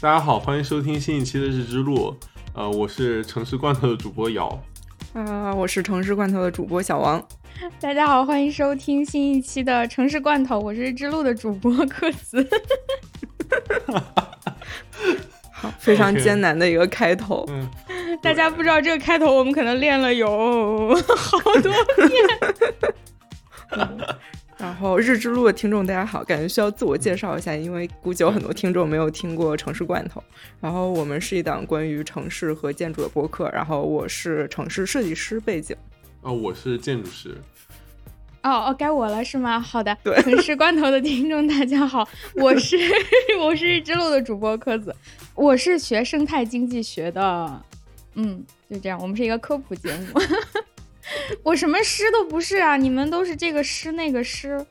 大家好，欢迎收听新一期的日之路。呃，我是城市罐头的主播姚。啊，我是城市罐头的主播小王。大家好，欢迎收听新一期的城市罐头，我是日之路的主播克子。好，非常艰难的一个开头。嗯，大家不知道这个开头，我们可能练了有好多遍。然后日之路的听众大家好，感觉需要自我介绍一下，因为估计有很多听众没有听过城市罐头。然后我们是一档关于城市和建筑的播客。然后我是城市设计师背景。哦，我是建筑师。哦哦，该我了是吗？好的，对城市罐头的听众大家好，我是 我是日之路的主播柯子，我是学生态经济学的。嗯，就这样，我们是一个科普节目。我什么师都不是啊，你们都是这个师那个师，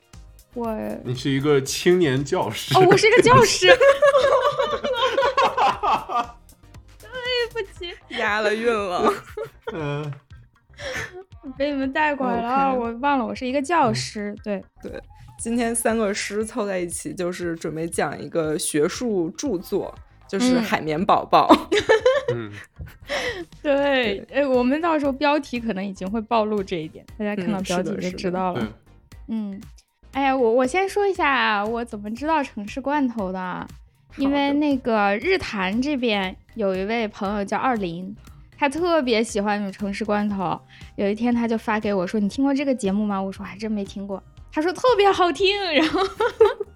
我你是一个青年教师。哦，我是一个教师。对不起，押了韵了。嗯，被你们带拐了，我忘了我是一个教师。对对，今天三个师凑在一起，就是准备讲一个学术著作，就是《海绵宝宝》。嗯，对，哎，我们到时候标题可能已经会暴露这一点，大家看到标题就知道了。嗯，哎呀，我我先说一下我怎么知道城市罐头的，因为那个日坛这边有一位朋友叫二林，他特别喜欢你们城市罐头。有一天他就发给我说：“你听过这个节目吗？”我说：“还真没听过。”他说：“特别好听。”然后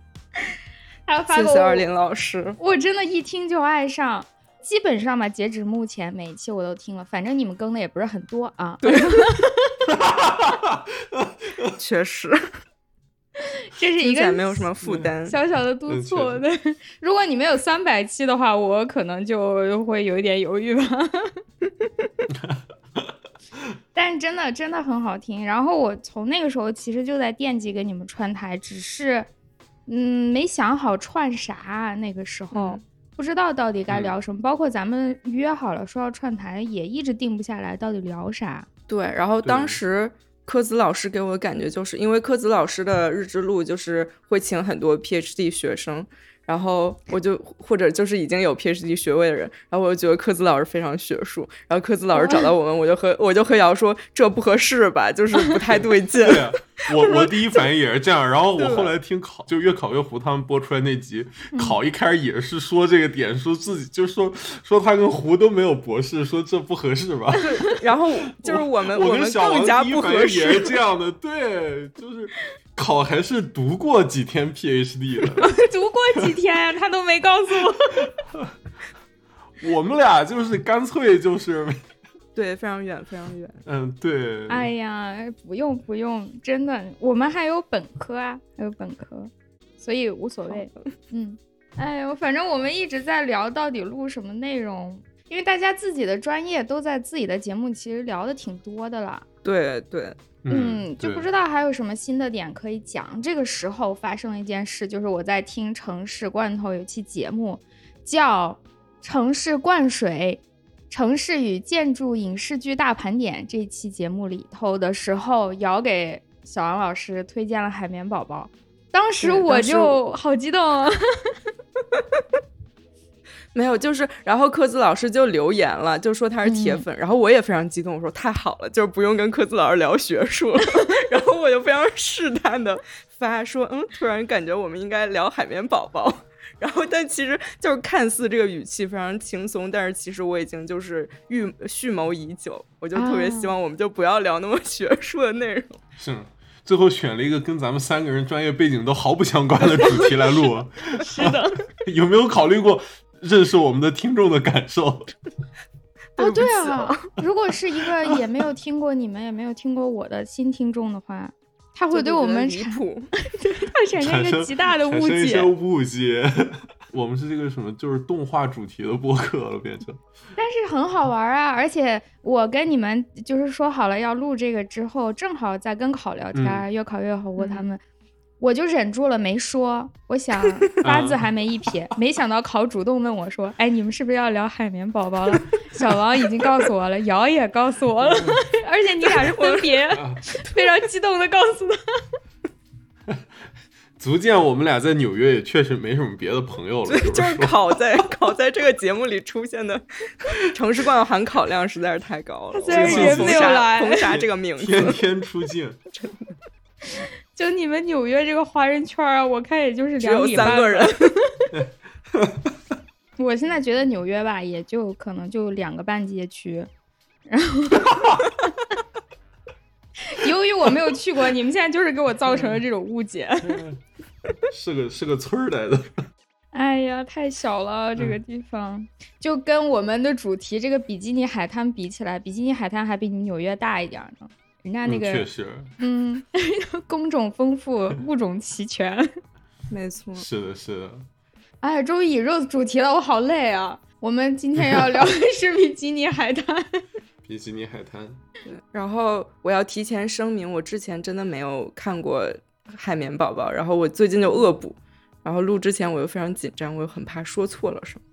他发给我，谢谢二林老师，我真的一听就爱上。基本上吧，截止目前每一期我都听了，反正你们更的也不是很多啊。对，确实，这是一个没有什么负担，小小的督促。对，如果你们有三百期的话，我可能就会有一点犹豫吧。但真的真的很好听。然后我从那个时候其实就在惦记给你们串台，只是嗯没想好串啥。那个时候。不知道到底该聊什么，包括咱们约好了说要串台，也一直定不下来，到底聊啥？对，然后当时柯子老师给我的感觉，就是因为柯子老师的日之路就是会请很多 PhD 学生。然后我就或者就是已经有 PhD 学位的人，然后我就觉得科子老师非常学术，然后科子老师找到我们，我就和我就和瑶说这不合适吧，就是不太对劲。对，我我第一反应也是这样，然后我后来听考就越考越糊他们播出来那集，考一开始也是说这个点，说自己就说说他跟胡都没有博士，说这不合适吧。然后就是我们我们更加不合适，也是这样的，对，就是。考还是读过几天 PhD 了？读过几天呀？他都没告诉我。我们俩就是干脆就是，对，非常远，非常远。嗯，对。哎呀，不用不用，真的，我们还有本科啊，还有本科，所以无所谓。嗯，哎呦，反正我们一直在聊到底录什么内容，因为大家自己的专业都在自己的节目，其实聊的挺多的了。对对。嗯，就不知道还有什么新的点可以讲。这个时候发生了一件事，就是我在听《城市罐头》有期节目，叫《城市灌水：城市与建筑影视剧大盘点》。这期节目里头的时候，姚给小王老师推荐了《海绵宝宝》，当时我就好激动。没有，就是，然后科子老师就留言了，就说他是铁粉，然后我也非常激动，我说太好了，就是不用跟科子老师聊学术了，然后我就非常试探的发说，嗯，突然感觉我们应该聊海绵宝宝，然后但其实就是看似这个语气非常轻松，但是其实我已经就是预蓄谋已久，我就特别希望我们就不要聊那么学术的内容。是，最后选了一个跟咱们三个人专业背景都毫不相关的主题来录。是的，有没有考虑过？认识我们的听众的感受。哦，对啊，如果是一个也没有听过你们，也没有听过我的新听众的话，他会对我们离谱，他产生一个极大的误解。误解，我们是这个什么，就是动画主题的播客了，变成。但是很好玩啊，而且我跟你们就是说好了要录这个之后，正好在跟考聊天，越考越好，过他们。我就忍住了没说，我想 八字还没一撇，没想到考主动问我说：“哎，你们是不是要聊海绵宝宝了？”小王已经告诉我了，瑶也告诉我了，而且你俩是分别非常激动的告诉他。足见我们俩在纽约也确实没什么别的朋友了。就是考在考在这个节目里出现的城市罐含考量实在是太高了。虽然人没有来，封杀这个名字，天天出镜。真的，就你们纽约这个华人圈啊，我看也就是两米三个人。我现在觉得纽约吧，也就可能就两个半街区，然后 由于我没有去过，你们现在就是给我造成了这种误解。是个是个村儿来的。哎呀，太小了这个地方，就跟我们的主题这个比基尼海滩比起来，比基尼海滩还比你们纽约大一点呢。人家那个确实，嗯，工种丰富，物种齐全，没错。是的，是的。哎，终于引入主题了，我好累啊！我们今天要聊的 是比基尼海滩。比基尼海滩。对，然后我要提前声明，我之前真的没有看过《海绵宝宝》，然后我最近就恶补，然后录之前我又非常紧张，我又很怕说错了什么，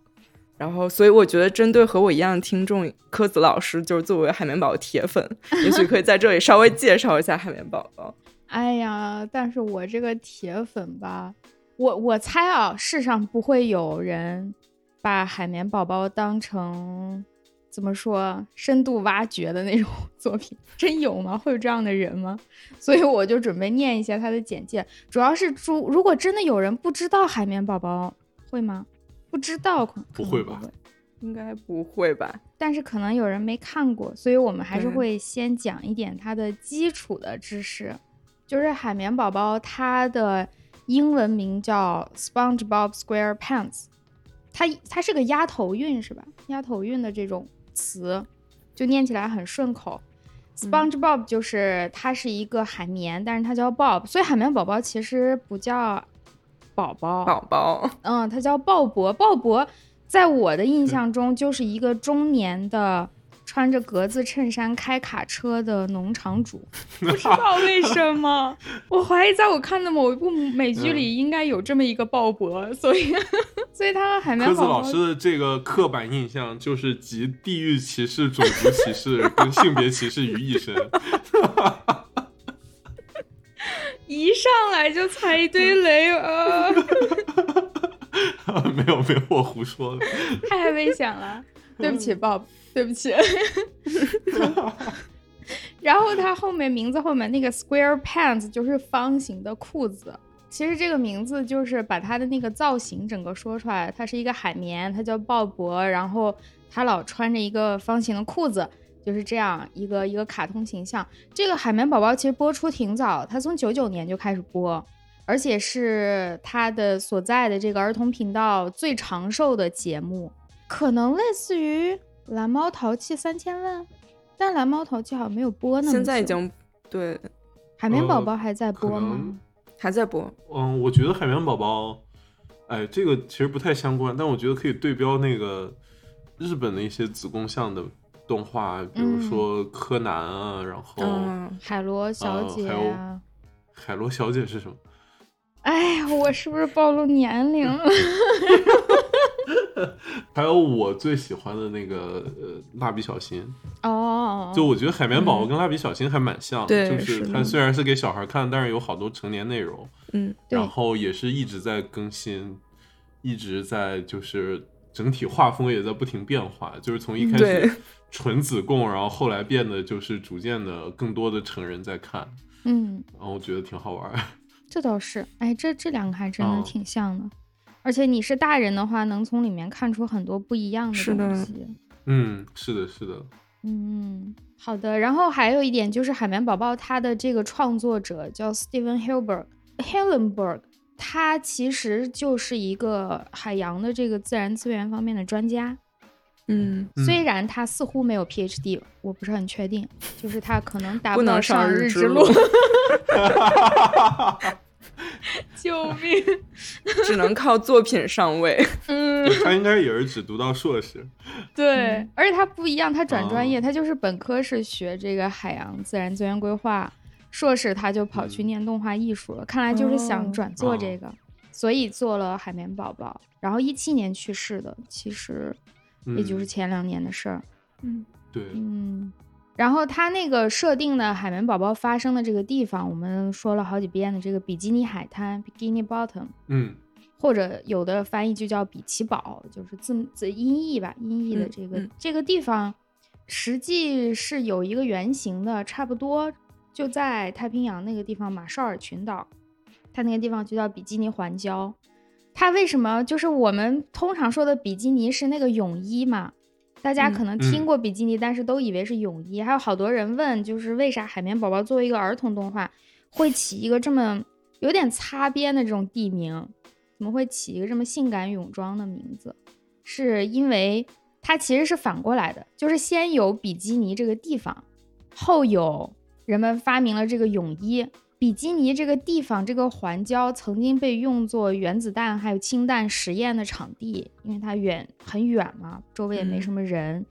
然后所以我觉得针对和我一样的听众，柯子老师就是作为《海绵宝宝》铁粉，也许可以在这里稍微介绍一下《海绵宝宝》。哎呀，但是我这个铁粉吧。我我猜啊，世上不会有人把海绵宝宝当成怎么说深度挖掘的那种作品，真有吗？会有这样的人吗？所以我就准备念一下他的简介，主要是如如果真的有人不知道海绵宝宝，会吗？不知道，不会吧？应该不会吧？但是可能有人没看过，所以我们还是会先讲一点它的基础的知识，就是海绵宝宝它的。英文名叫 SpongeBob SquarePants，它它是个押头韵是吧？押头韵的这种词，就念起来很顺口。SpongeBob 就是它是一个海绵，但是它叫 Bob，所以海绵宝宝其实不叫宝宝，宝宝，嗯，他叫鲍勃。鲍勃在我的印象中就是一个中年的。穿着格子衬衫开卡车的农场主，不知道为什么，我怀疑在我看的某一部美剧里应该有这么一个鲍勃，所以，所以他和海绵宝宝。科子老师的这个刻板印象就是集地域歧视、种族歧视跟性别歧视于一身，一上来就踩一堆雷啊！没有没有，我胡说的，太危险了，对不起，Bob。对不起，然后它后面名字后面那个 square pants 就是方形的裤子。其实这个名字就是把它的那个造型整个说出来，它是一个海绵，它叫鲍勃，然后他老穿着一个方形的裤子，就是这样一个一个卡通形象。这个海绵宝宝其实播出挺早，它从九九年就开始播，而且是它的所在的这个儿童频道最长寿的节目，可能类似于。蓝猫淘气三千问，但蓝猫淘气好像没有播呢。现在已经对，海绵宝宝还在播吗？还在播。嗯，我觉得海绵宝宝，哎，这个其实不太相关，但我觉得可以对标那个日本的一些子宫向的动画，比如说柯南啊，然后海螺小姐啊。海螺小姐是什么？哎呀，我是不是暴露年龄了？还有我最喜欢的那个呃，蜡笔小新哦，就我觉得海绵宝宝跟蜡笔小新还蛮像，就是它虽然是给小孩看，但是有好多成年内容，嗯，然后也是一直在更新，一直在就是整体画风也在不停变化，就是从一开始纯子贡，然后后来变得就是逐渐的更多的成人在看，嗯，然后我觉得挺好玩。这倒是，哎，这这两个还真的挺像的。而且你是大人的话，能从里面看出很多不一样的东西。嗯，是的，是的。嗯，好的。然后还有一点就是《海绵宝宝》它的这个创作者叫 Steven Hillenburg，他其实就是一个海洋的这个自然资源方面的专家。嗯，虽然他似乎没有 PhD，我不是很确定，就是他可能达不到上日之路。救命！只能靠作品上位。嗯，他应该也是只读到硕士。对，而且他不一样，他转专业，他就是本科是学这个海洋自然资源规划，硕士他就跑去念动画艺术了。看来就是想转做这个，所以做了海绵宝宝。然后一七年去世的，其实也就是前两年的事儿。嗯，对，嗯。然后它那个设定的海绵宝宝发生的这个地方，我们说了好几遍的这个比基尼海滩 （Bikini Bottom），嗯，或者有的翻译就叫比奇堡，就是字字音译吧，音译的这个这个地方，实际是有一个原型的，差不多就在太平洋那个地方马绍尔群岛，它那个地方就叫比基尼环礁。它为什么就是我们通常说的比基尼是那个泳衣嘛？大家可能听过比基尼，但是都以为是泳衣。还有好多人问，就是为啥海绵宝宝作为一个儿童动画，会起一个这么有点擦边的这种地名？怎么会起一个这么性感泳装的名字？是因为它其实是反过来的，就是先有比基尼这个地方，后有人们发明了这个泳衣。比基尼这个地方，这个环礁曾经被用作原子弹还有氢弹实验的场地，因为它远很远嘛，周围也没什么人。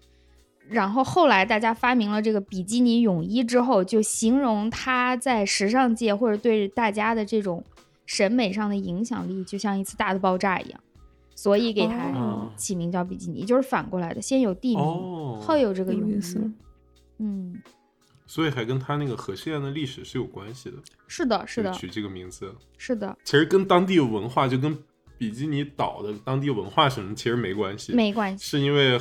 然后后来大家发明了这个比基尼泳衣之后，就形容它在时尚界或者对大家的这种审美上的影响力，就像一次大的爆炸一样，所以给它起名叫比基尼，就是反过来的，先有地名，后有这个泳衣。嗯。所以还跟他那个核试验的历史是有关系的。是的，是的。取这个名字。是的。其实跟当地文化，就跟比基尼岛的当地文化什么，其实没关系。没关系。是因为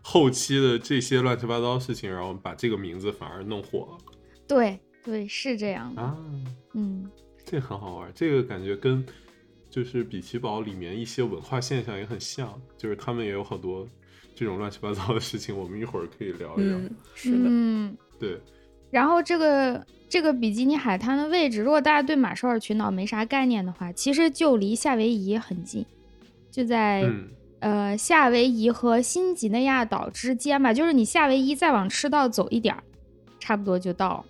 后期的这些乱七八糟事情，然后把这个名字反而弄火了。对对，是这样啊。嗯，这很好玩。这个感觉跟就是比奇堡里面一些文化现象也很像，就是他们也有好多这种乱七八糟的事情。我们一会儿可以聊一聊。是的。嗯，对。然后这个这个比基尼海滩的位置，如果大家对马绍尔群岛没啥概念的话，其实就离夏威夷很近，就在呃夏威夷和新几内亚岛之间吧。就是你夏威夷再往赤道走一点儿，差不多就到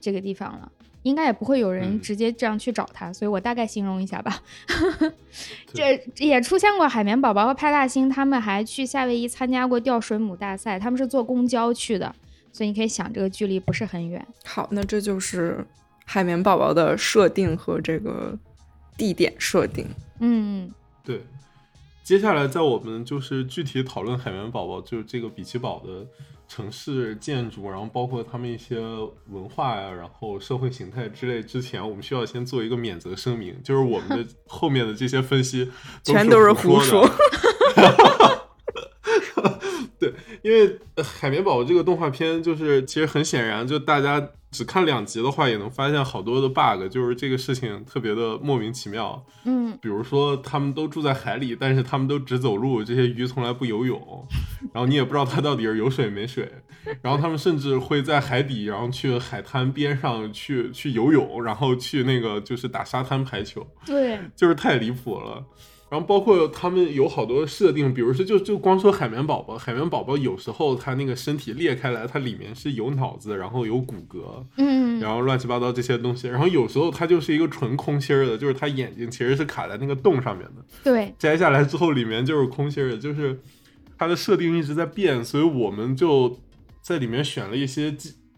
这个地方了。应该也不会有人直接这样去找它，所以我大概形容一下吧。这也出现过海绵宝宝和派大星，他们还去夏威夷参加过钓水母大赛，他们是坐公交去的。所以你可以想，这个距离不是很远。好，那这就是海绵宝宝的设定和这个地点设定。嗯，对。接下来，在我们就是具体讨论海绵宝宝，就是这个比奇堡的城市建筑，然后包括他们一些文化呀，然后社会形态之类之前，我们需要先做一个免责声明，就是我们的 后面的这些分析全都是胡说。对，因为海绵宝宝这个动画片，就是其实很显然，就大家只看两集的话，也能发现好多的 bug，就是这个事情特别的莫名其妙。嗯，比如说他们都住在海里，但是他们都只走路，这些鱼从来不游泳，然后你也不知道它到底是有水没水。然后他们甚至会在海底，然后去海滩边上去去游泳，然后去那个就是打沙滩排球。对，就是太离谱了。然后包括他们有好多设定，比如说就就光说海绵宝宝，海绵宝宝有时候它那个身体裂开来，它里面是有脑子，然后有骨骼，嗯，然后乱七八糟这些东西。然后有时候它就是一个纯空心儿的，就是它眼睛其实是卡在那个洞上面的。对，摘下来之后里面就是空心儿的，就是它的设定一直在变，所以我们就在里面选了一些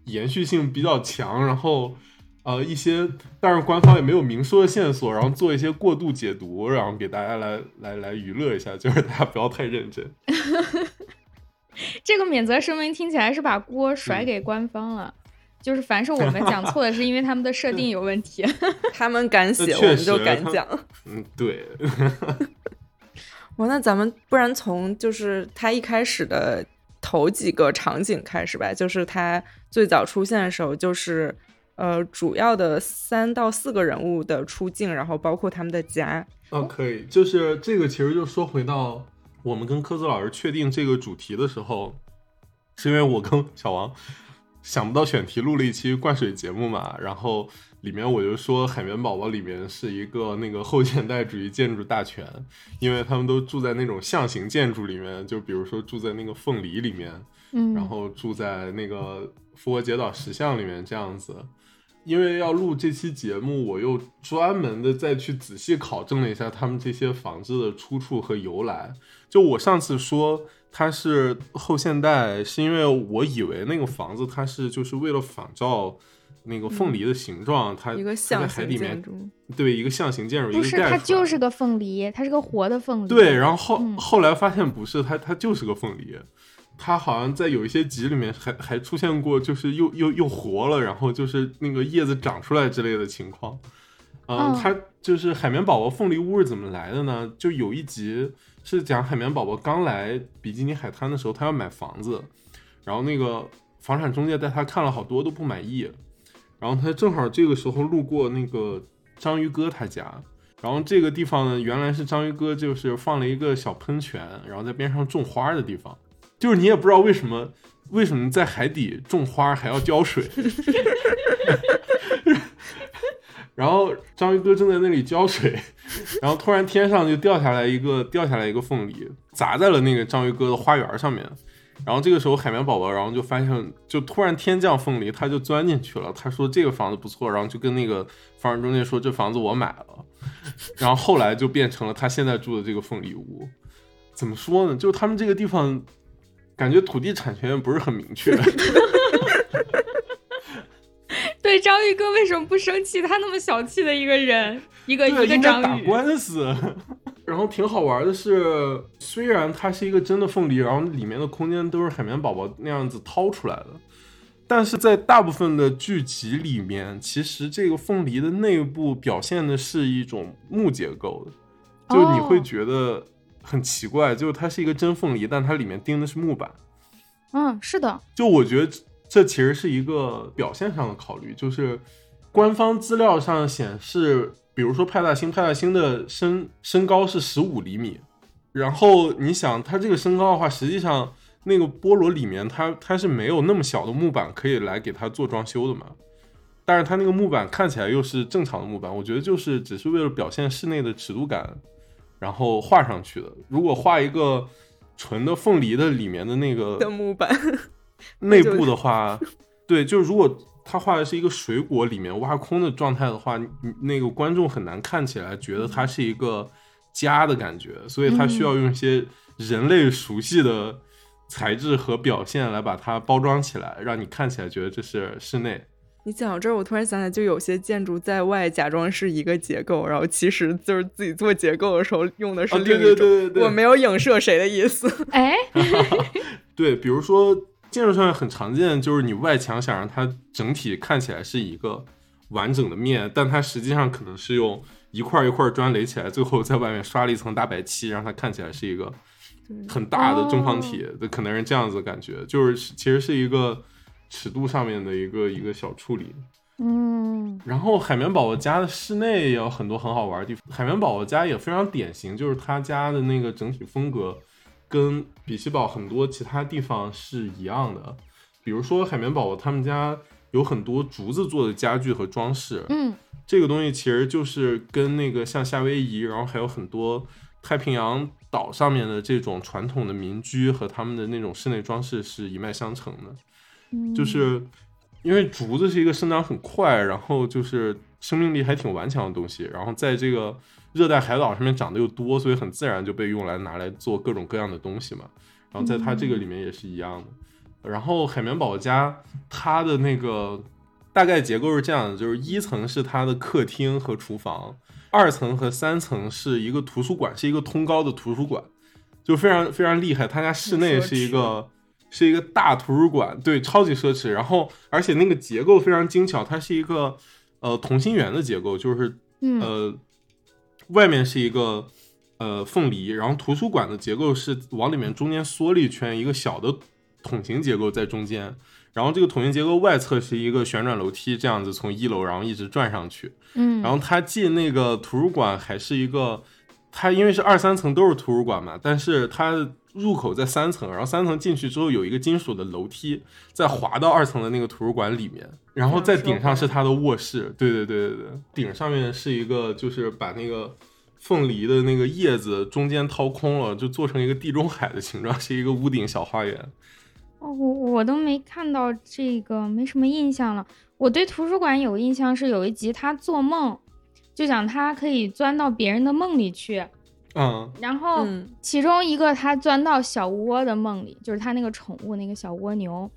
延续性比较强，然后。呃，一些但是官方也没有明说的线索，然后做一些过度解读，然后给大家来来来娱乐一下，就是大家不要太认真。这个免责声明听起来是把锅甩给官方了，就是凡是我们讲错的，是因为他们的设定有问题，他们敢写，我们就敢讲。嗯，对。哇，那咱们不然从就是他一开始的头几个场景开始吧，就是他最早出现的时候，就是。呃，主要的三到四个人物的出镜，然后包括他们的家。哦，可以，就是这个，其实就说回到我们跟科子老师确定这个主题的时候，是因为我跟小王想不到选题，录了一期灌水节目嘛，然后里面我就说海绵宝宝里面是一个那个后现代主义建筑大全，因为他们都住在那种象形建筑里面，就比如说住在那个凤梨里面，嗯，然后住在那个复活节岛石像里面这样子。因为要录这期节目，我又专门的再去仔细考证了一下他们这些房子的出处和由来。就我上次说它是后现代，是因为我以为那个房子它是就是为了仿照那个凤梨的形状，它一个象形建筑，对，一个象形建筑，不是它就是个凤梨，它是个活的凤梨。对，然后后后来发现不是，它它就是个凤梨。它好像在有一些集里面还还出现过，就是又又又活了，然后就是那个叶子长出来之类的情况。嗯，它就是海绵宝宝凤梨屋是怎么来的呢？就有一集是讲海绵宝宝刚来比基尼海滩的时候，他要买房子，然后那个房产中介带他看了好多都不满意，然后他正好这个时候路过那个章鱼哥他家，然后这个地方呢原来是章鱼哥就是放了一个小喷泉，然后在边上种花的地方，就是你也不知道为什么为什么在海底种花还要浇水。然后章鱼哥正在那里浇水，然后突然天上就掉下来一个掉下来一个凤梨，砸在了那个章鱼哥的花园上面。然后这个时候海绵宝宝，然后就发现就突然天降凤梨，他就钻进去了。他说这个房子不错，然后就跟那个房产中介说这房子我买了。然后后来就变成了他现在住的这个凤梨屋。怎么说呢？就是他们这个地方感觉土地产权不是很明确。对章鱼哥为什么不生气？他那么小气的一个人，一个一个章鱼打官司。然后挺好玩的是，虽然它是一个真的凤梨，然后里面的空间都是海绵宝宝那样子掏出来的，但是在大部分的剧集里面，其实这个凤梨的内部表现的是一种木结构的，就你会觉得很奇怪，就是它是一个真凤梨，但它里面钉的是木板。嗯，是的。就我觉得。这其实是一个表现上的考虑，就是官方资料上显示，比如说派大星，派大星的身身高是十五厘米，然后你想它这个身高的话，实际上那个菠萝里面它它是没有那么小的木板可以来给它做装修的嘛，但是它那个木板看起来又是正常的木板，我觉得就是只是为了表现室内的尺度感，然后画上去的。如果画一个纯的凤梨的里面的那个的木板。内部的话，对，就是如果他画的是一个水果里面挖空的状态的话，那个观众很难看起来觉得它是一个家的感觉，所以他需要用一些人类熟悉的材质和表现来把它包装起来，让你看起来觉得这是室内。你讲到这儿，我突然想起来，就有些建筑在外假装是一个结构，然后其实就是自己做结构的时候用的是另一种。我没有影射谁的意思。哎，对，比如说。建筑上面很常见，就是你外墙想让它整体看起来是一个完整的面，但它实际上可能是用一块一块砖垒起来，最后在外面刷了一层大白漆，让它看起来是一个很大的正方体。可能是这样子的感觉，就是其实是一个尺度上面的一个一个小处理。嗯。然后海绵宝宝家的室内也有很多很好玩的地方。海绵宝宝家也非常典型，就是他家的那个整体风格。跟比奇堡很多其他地方是一样的，比如说海绵宝宝他们家有很多竹子做的家具和装饰，嗯，这个东西其实就是跟那个像夏威夷，然后还有很多太平洋岛上面的这种传统的民居和他们的那种室内装饰是一脉相承的，就是因为竹子是一个生长很快，然后就是生命力还挺顽强的东西，然后在这个。热带海岛上面长得又多，所以很自然就被用来拿来做各种各样的东西嘛。然后在它这个里面也是一样的。然后海绵宝宝家它的那个大概结构是这样的：就是一层是它的客厅和厨房，二层和三层是一个图书馆，是一个通高的图书馆，就非常非常厉害。他家室内是一个是一个大图书馆，对，超级奢侈。然后而且那个结构非常精巧，它是一个呃同心圆的结构，就是呃。外面是一个呃凤梨，然后图书馆的结构是往里面中间缩了一圈，一个小的桶形结构在中间，然后这个桶形结构外侧是一个旋转楼梯，这样子从一楼然后一直转上去。嗯，然后它进那个图书馆还是一个，它因为是二三层都是图书馆嘛，但是它入口在三层，然后三层进去之后有一个金属的楼梯，再滑到二层的那个图书馆里面。然后在顶上是他的卧室，对对对对对，顶上面是一个，就是把那个凤梨的那个叶子中间掏空了，就做成一个地中海的形状，是一个屋顶小花园。哦，我我都没看到这个，没什么印象了。我对图书馆有印象是有一集他做梦，就讲他可以钻到别人的梦里去，嗯，然后其中一个他钻到小窝的梦里，就是他那个宠物那个小蜗牛。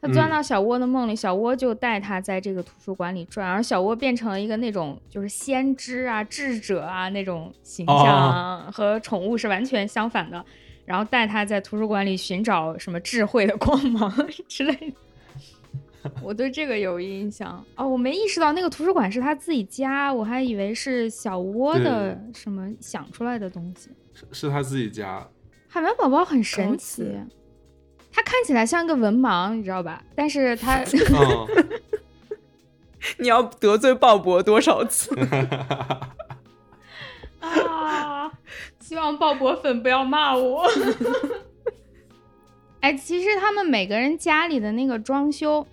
他钻到小窝的梦里，小窝就带他在这个图书馆里转，而小窝变成了一个那种就是先知啊、智者啊那种形象，和宠物是完全相反的。然后带他在图书馆里寻找什么智慧的光芒之类的。我对这个有印象哦，我没意识到那个图书馆是他自己家，我还以为是小窝的什么想出来的东西。是是他自己家。海绵宝宝很神奇，他看起来像一个文盲，你知道吧？但是他 你要得罪鲍勃多少次？啊！希望鲍勃粉不要骂我。哎，其实他们每个人家里的那个装修。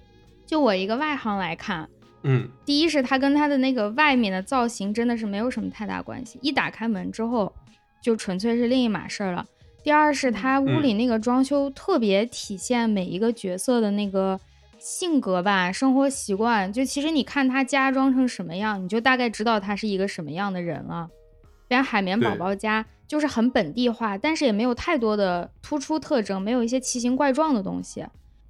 就我一个外行来看，嗯，第一是它跟它的那个外面的造型真的是没有什么太大关系，一打开门之后就纯粹是另一码事儿了。第二是它屋里那个装修特别体现每一个角色的那个性格吧，生活习惯。就其实你看他家装成什么样，你就大概知道他是一个什么样的人了。比如海绵宝宝家就是很本地化，但是也没有太多的突出特征，没有一些奇形怪状的东西。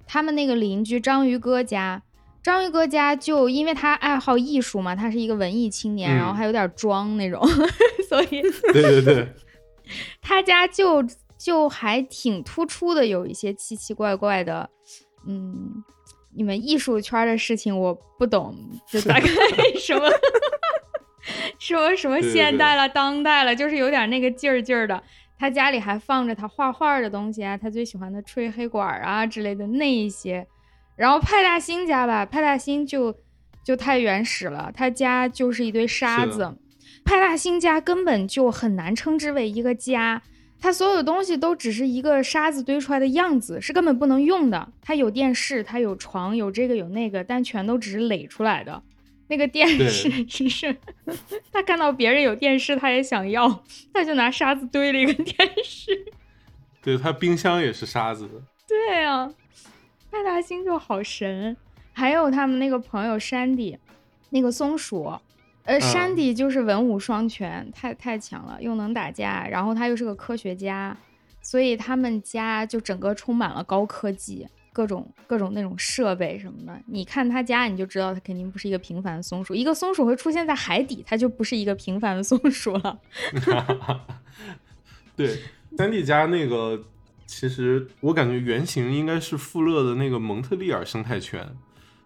他们那个邻居章鱼哥家，章鱼哥家就因为他爱好艺术嘛，他是一个文艺青年，然后还有点装那种，所以对对对，他家就就还挺突出的，有一些奇奇怪怪的，嗯，你们艺术圈的事情我不懂，就大概什么 什么什么现代了、当代了，就是有点那个劲儿劲儿的。他家里还放着他画画的东西啊，他最喜欢的吹黑管啊之类的那一些。然后派大星家吧，派大星就就太原始了，他家就是一堆沙子。派大星家根本就很难称之为一个家，他所有的东西都只是一个沙子堆出来的样子，是根本不能用的。他有电视，他有床，有这个有那个，但全都只是垒出来的。那个电视只是 他看到别人有电视，他也想要，他就拿沙子堆了一个电视。对他冰箱也是沙子的。对啊，派大星就好神。还有他们那个朋友山迪，那个松鼠，呃，山迪就是文武双全，太太强了，又能打架，然后他又是个科学家，所以他们家就整个充满了高科技。各种各种那种设备什么的，你看他家，你就知道他肯定不是一个平凡的松鼠。一个松鼠会出现在海底，它就不是一个平凡的松鼠了。对，三弟家那个，其实我感觉原型应该是富勒的那个蒙特利尔生态圈。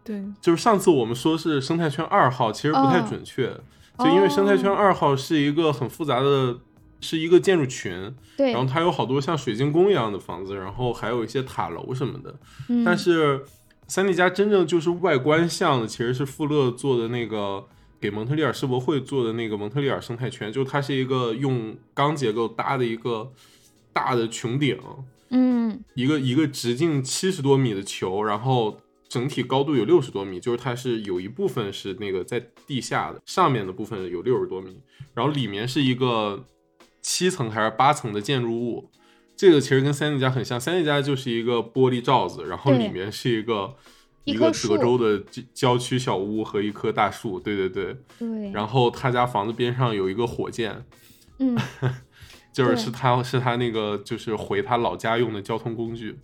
对，就是上次我们说是生态圈二号，其实不太准确，就因为生态圈二号是一个很复杂的。是一个建筑群，对，然后它有好多像水晶宫一样的房子，然后还有一些塔楼什么的。但是三 D 家真正就是外观像的，其实是富勒做的那个给蒙特利尔世博会做的那个蒙特利尔生态圈，就它是一个用钢结构搭的一个大的穹顶，嗯，一个一个直径七十多米的球，然后整体高度有六十多米，就是它是有一部分是那个在地下的，上面的部分有六十多米，然后里面是一个。七层还是八层的建筑物，这个其实跟三 D 家很像。三 D 家就是一个玻璃罩子，然后里面是一个一个德州的郊区小屋和一棵大树。对对对，对。然后他家房子边上有一个火箭，嗯，就是是他是他那个就是回他老家用的交通工具。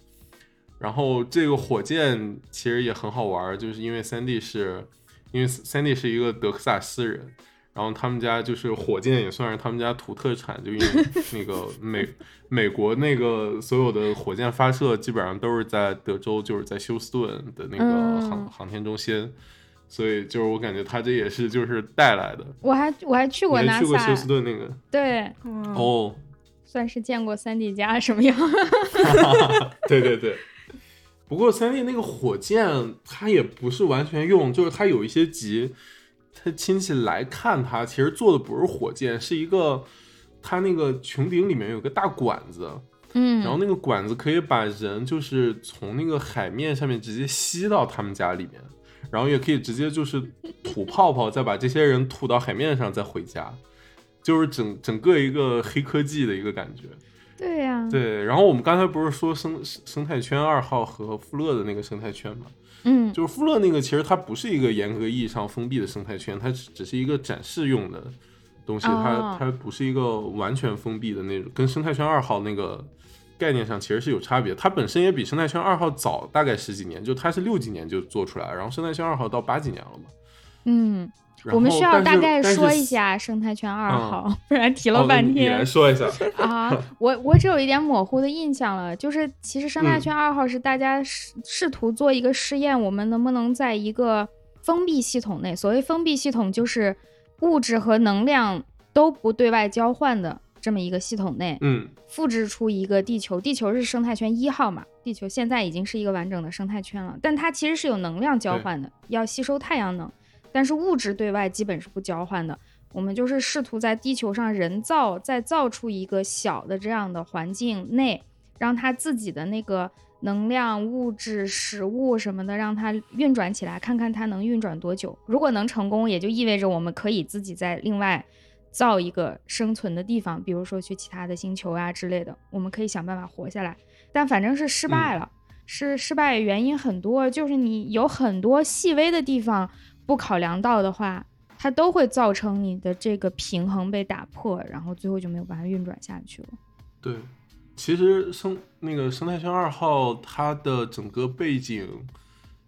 然后这个火箭其实也很好玩，就是因为三 D 是因为三 D 是一个德克萨斯人。然后他们家就是火箭也算是他们家土特产，就因为 那个美美国那个所有的火箭发射基本上都是在德州，就是在休斯顿的那个航航天中心，所以就是我感觉他这也是就是带来的。我还我还去过去过休斯顿那个，对，哦，算是见过三 D 家什么样。对对对，不过三 D 那个火箭它也不是完全用，就是它有一些集。他亲戚来看他，其实坐的不是火箭，是一个他那个穹顶里面有个大管子，嗯，然后那个管子可以把人就是从那个海面上面直接吸到他们家里面，然后也可以直接就是吐泡泡，再把这些人吐到海面上再回家，就是整整个一个黑科技的一个感觉。对呀，对。然后我们刚才不是说生生态圈二号和富勒的那个生态圈吗？嗯，就是富勒那个，其实它不是一个严格意义上封闭的生态圈，它只是一个展示用的东西，它它不是一个完全封闭的那种，跟生态圈二号那个概念上其实是有差别。它本身也比生态圈二号早大概十几年，就它是六几年就做出来，然后生态圈二号到八几年了嘛。嗯，我们需要大概说一下生态圈二号，不然提了半天。你来说一下 啊，我我只有一点模糊的印象了，就是其实生态圈二号是大家试试图做一个试验，我们能不能在一个封闭系统内？所谓封闭系统，就是物质和能量都不对外交换的这么一个系统内，嗯，复制出一个地球。地球是生态圈一号嘛？地球现在已经是一个完整的生态圈了，但它其实是有能量交换的，要吸收太阳能。但是物质对外基本是不交换的，我们就是试图在地球上人造再造出一个小的这样的环境内，让它自己的那个能量、物质、食物什么的，让它运转起来，看看它能运转多久。如果能成功，也就意味着我们可以自己在另外造一个生存的地方，比如说去其他的星球啊之类的，我们可以想办法活下来。但反正是失败了，是失败原因很多，就是你有很多细微的地方。不考量到的话，它都会造成你的这个平衡被打破，然后最后就没有办法运转下去了。对，其实生那个生态圈二号，它的整个背景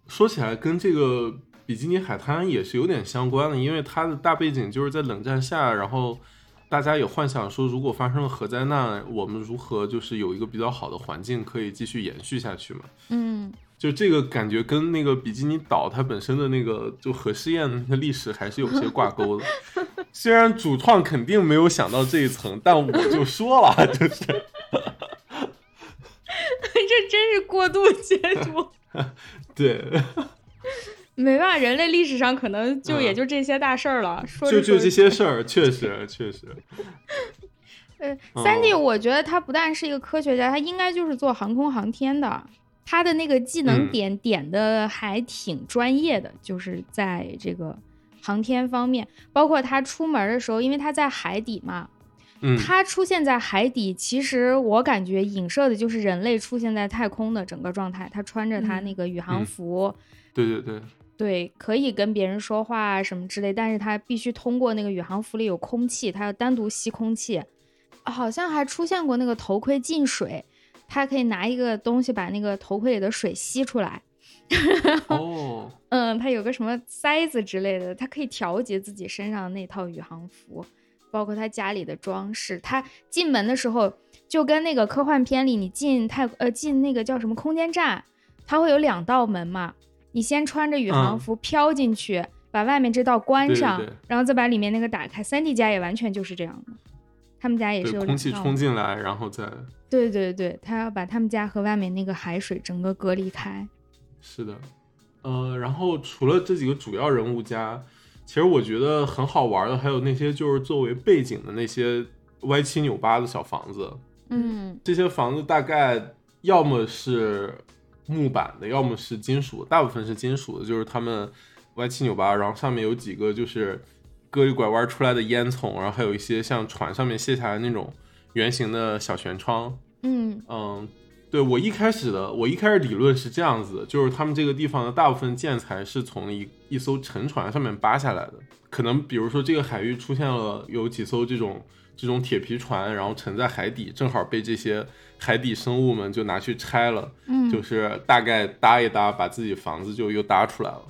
说起来跟这个比基尼海滩也是有点相关的，因为它的大背景就是在冷战下，然后大家也幻想说，如果发生了核灾难，我们如何就是有一个比较好的环境可以继续延续下去嘛？嗯。就这个感觉跟那个比基尼岛它本身的那个就核试验的那个历史还是有些挂钩的。虽然主创肯定没有想到这一层，但我就说了，就是，这真是过度解读。对，没办法，人类历史上可能就也就这些大事儿了。说就就这些事儿，确实确实。呃，三弟，我觉得他不但是一个科学家，他应该就是做航空航天的。他的那个技能点点的还挺专业的，就是在这个航天方面，包括他出门的时候，因为他在海底嘛，嗯，他出现在海底，其实我感觉影射的就是人类出现在太空的整个状态。他穿着他那个宇航服，对对对，对，可以跟别人说话什么之类，但是他必须通过那个宇航服里有空气，他要单独吸空气，好像还出现过那个头盔进水。他可以拿一个东西把那个头盔里的水吸出来。哦，嗯，他有个什么塞子之类的，他可以调节自己身上的那套宇航服，包括他家里的装饰。他进门的时候就跟那个科幻片里你进太呃进那个叫什么空间站，它会有两道门嘛，你先穿着宇航服飘进去，把外面这道关上，然后再把里面那个打开。三 D 家也完全就是这样的。他们家也是有空气冲进来，然后再对对对，他要把他们家和外面那个海水整个隔离开。是的，呃，然后除了这几个主要人物家，其实我觉得很好玩的还有那些就是作为背景的那些歪七扭八的小房子。嗯，这些房子大概要么是木板的，要么是金属，大部分是金属的，就是他们歪七扭八，然后上面有几个就是。割一拐弯出来的烟囱，然后还有一些像船上面卸下来那种圆形的小舷窗。嗯嗯，对我一开始的我一开始理论是这样子，就是他们这个地方的大部分建材是从一一艘沉船上面扒下来的。可能比如说这个海域出现了有几艘这种这种铁皮船，然后沉在海底，正好被这些海底生物们就拿去拆了。嗯，就是大概搭一搭，把自己房子就又搭出来了。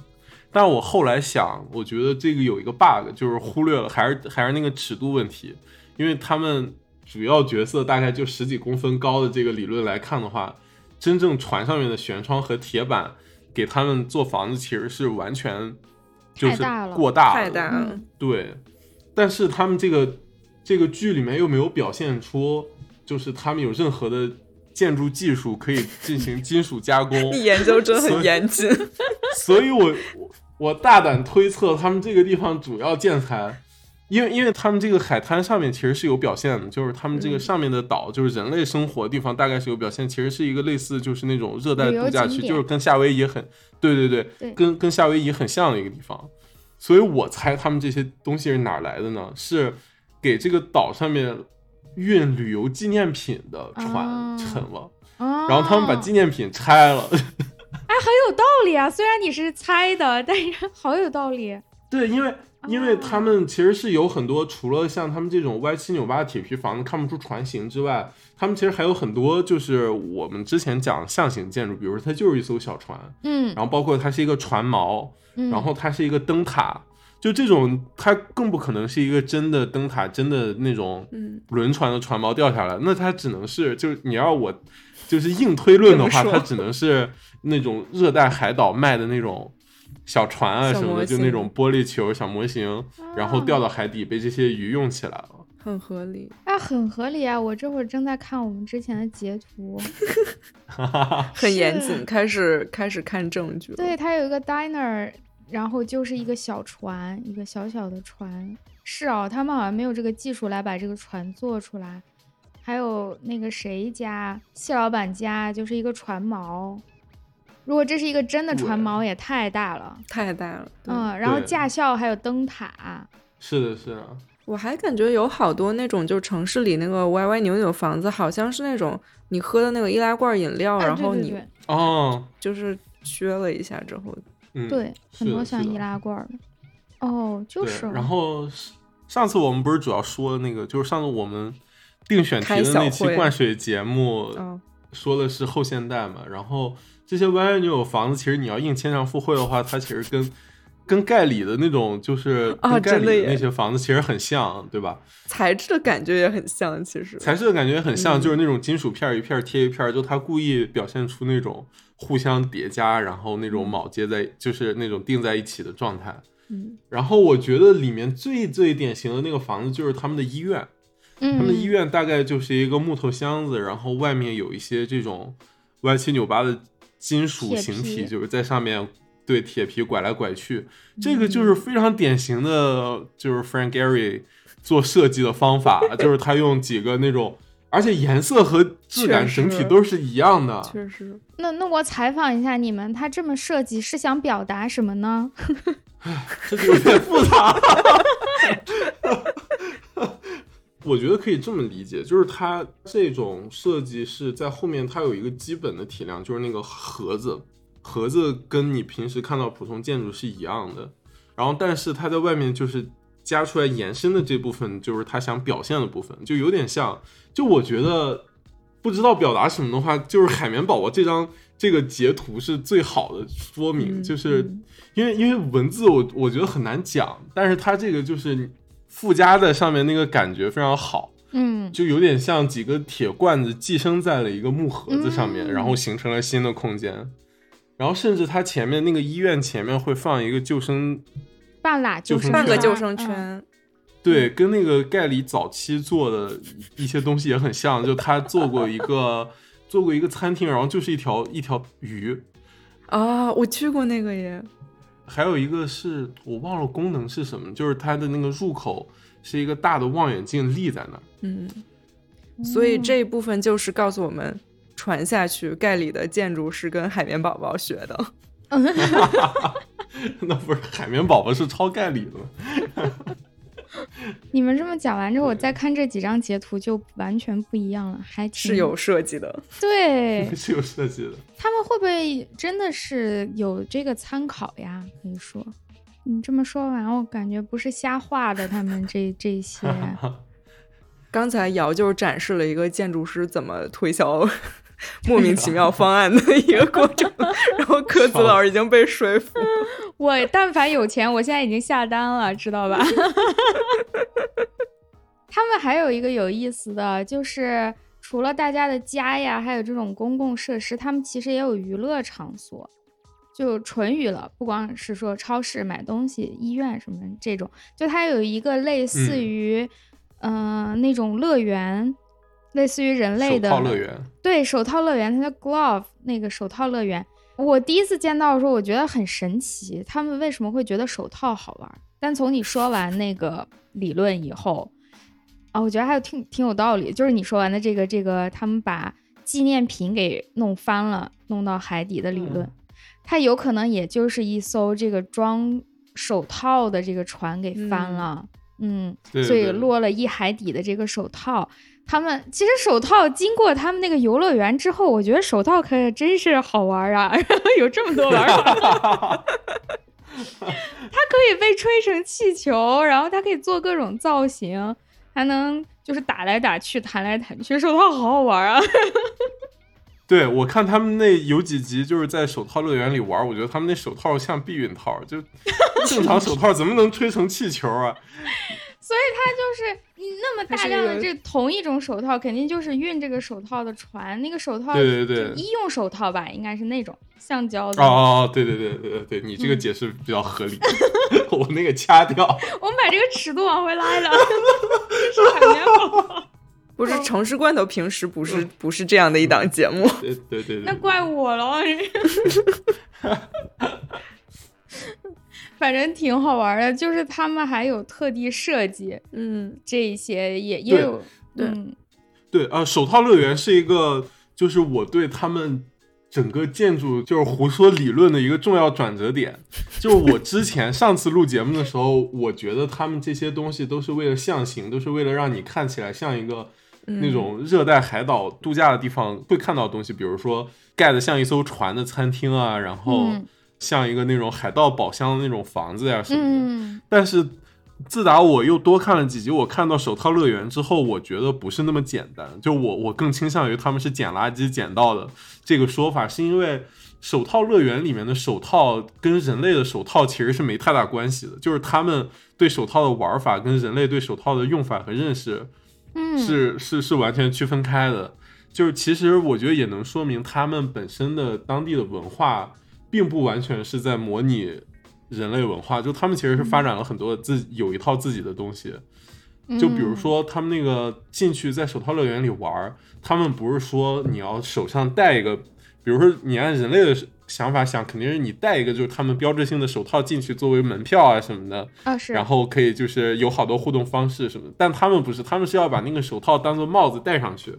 但我后来想，我觉得这个有一个 bug，就是忽略了，还是还是那个尺度问题，因为他们主要角色大概就十几公分高的这个理论来看的话，真正船上面的舷窗和铁板给他们做房子其实是完全就是过大了，太大了，对。但是他们这个这个剧里面又没有表现出，就是他们有任何的。建筑技术可以进行金属加工，研究者很严谨，所以我我大胆推测，他们这个地方主要建材，因为因为他们这个海滩上面其实是有表现的，就是他们这个上面的岛，就是人类生活的地方，大概是有表现，其实是一个类似就是那种热带度假区，就是跟夏威夷很对对对，跟跟夏威夷很像的一个地方，所以我猜他们这些东西是哪来的呢？是给这个岛上面。运旅游纪念品的船沉了，然后他们把纪念品拆了。哎，很有道理啊！虽然你是猜的，但是好有道理。对，因为因为他们其实是有很多，除了像他们这种歪七扭八的铁皮房子看不出船型之外，他们其实还有很多，就是我们之前讲象形建筑，比如说它就是一艘小船，嗯，然后包括它是一个船锚，然后它是一个灯塔。就这种，它更不可能是一个真的灯塔，真的那种轮船的船锚掉下来，那它只能是，就是你要我就是硬推论的话，它只能是那种热带海岛卖的那种小船啊什么的，就那种玻璃球小模型，然后掉到海底被这些鱼用起来了，很合理啊，很合理啊！我这会儿正在看我们之前的截图，很严谨，开始开始看证据，对，它有一个 diner。然后就是一个小船，一个小小的船。是哦，他们好像没有这个技术来把这个船做出来。还有那个谁家，谢老板家就是一个船锚。如果这是一个真的船锚，也太大了，太大了。嗯，然后驾校还有灯塔。是的，是的。我还感觉有好多那种，就城市里那个歪歪扭扭房子，好像是那种你喝的那个易拉罐饮料，然后你哦，就是削了一下之后。对，很多像易拉罐的。哦，就是。然后上次我们不是主要说那个，就是上次我们定选题的那期灌水节目，说的是后现代嘛。然后这些歪歪扭扭房子，其实你要硬签上附会的话，它其实跟跟盖里的那种，就是啊盖里的那些房子其实很像，对吧？材质的感觉也很像，其实材质的感觉很像，就是那种金属片一片贴一片，就他故意表现出那种。互相叠加，然后那种铆接在，就是那种钉在一起的状态。嗯，然后我觉得里面最最典型的那个房子就是他们的医院。嗯，他们的医院大概就是一个木头箱子，然后外面有一些这种歪七扭八的金属形体，就是在上面对铁皮拐来拐去。这个就是非常典型的，就是 Frank Gehry 做设计的方法，就是他用几个那种。而且颜色和质感整体都是一样的，确实。那那我采访一下你们，他这么设计是想表达什么呢？这就有点复杂。我觉得可以这么理解，就是它这种设计是在后面，它有一个基本的体量，就是那个盒子，盒子跟你平时看到普通建筑是一样的，然后但是它在外面就是。加出来延伸的这部分就是它想表现的部分，就有点像，就我觉得不知道表达什么的话，就是海绵宝宝这张这个截图是最好的说明，就是因为因为文字我我觉得很难讲，但是它这个就是附加在上面那个感觉非常好，嗯，就有点像几个铁罐子寄生在了一个木盒子上面，然后形成了新的空间，然后甚至它前面那个医院前面会放一个救生。半拉救生半个救生圈，对，跟那个盖里早期做的一些东西也很像。就他做过一个 做过一个餐厅，然后就是一条一条鱼啊，我去过那个耶。还有一个是我忘了功能是什么，就是它的那个入口是一个大的望远镜立在那儿。嗯，所以这一部分就是告诉我们，传下去盖里的建筑是跟海绵宝宝学的。那不是海绵宝宝是抄盖里的。你们这么讲完之后，我再看这几张截图就完全不一样了，还是有设计的。对，是有设计的。他们会不会真的是有这个参考呀？可以说，你这么说完，我感觉不是瞎画的。他们这这些，刚才瑶就是展示了一个建筑师怎么推销。莫名其妙 方案的一个过程，然后科子老师已经被说服。我但凡有钱，我现在已经下单了，知道吧？他们还有一个有意思的就是，除了大家的家呀，还有这种公共设施，他们其实也有娱乐场所，就纯娱乐，不光是说超市买东西、医院什么这种，就它有一个类似于，嗯，那种乐园。类似于人类的手套乐园，对手套乐园，它叫 Glove 那个手套乐园。我第一次见到的时候，我觉得很神奇，他们为什么会觉得手套好玩？但从你说完那个理论以后，啊，我觉得还有挺挺有道理。就是你说完的这个这个，他们把纪念品给弄翻了，弄到海底的理论，它有可能也就是一艘这个装手套的这个船给翻了，嗯，所以落了一海底的这个手套。他们其实手套经过他们那个游乐园之后，我觉得手套可真是好玩啊！有这么多玩法，它可以被吹成气球，然后它可以做各种造型，还能就是打来打去、弹来弹去，手套好好玩啊！对我看他们那有几集就是在手套乐园里玩，我觉得他们那手套像避孕套，就正常手套怎么能吹成气球啊？所以它就是你那么大量的这同一种手套，肯定就是运这个手套的船。那个手套，对对对，医用手套吧，应该是那种橡胶的。哦哦，对对对对对对，你这个解释比较合理。我那个掐掉，我们把这个尺度往回拉一拉。是海绵宝宝，不是城市罐头，平时不是不是这样的一档节目。对对对，那怪我了。反正挺好玩的，就是他们还有特地设计，嗯，这一些也也有，对对啊，手套乐园是一个，就是我对他们整个建筑就是胡说理论的一个重要转折点。就是我之前上次录节目的时候，我觉得他们这些东西都是为了象形，都是为了让你看起来像一个那种热带海岛度假的地方会看到的东西，比如说盖的像一艘船的餐厅啊，然后。像一个那种海盗宝箱的那种房子呀什么的，但是自打我又多看了几集，我看到手套乐园之后，我觉得不是那么简单。就我我更倾向于他们是捡垃圾捡到的这个说法，是因为手套乐园里面的手套跟人类的手套其实是没太大关系的，就是他们对手套的玩法跟人类对手套的用法和认识，是是是完全区分开的。就是其实我觉得也能说明他们本身的当地的文化。并不完全是在模拟人类文化，就他们其实是发展了很多自有一套自己的东西。就比如说，他们那个进去在手套乐园里玩，他们不是说你要手上戴一个，比如说你按人类的想法想，肯定是你戴一个就是他们标志性的手套进去作为门票啊什么的啊是，然后可以就是有好多互动方式什么，但他们不是，他们是要把那个手套当做帽子戴上去，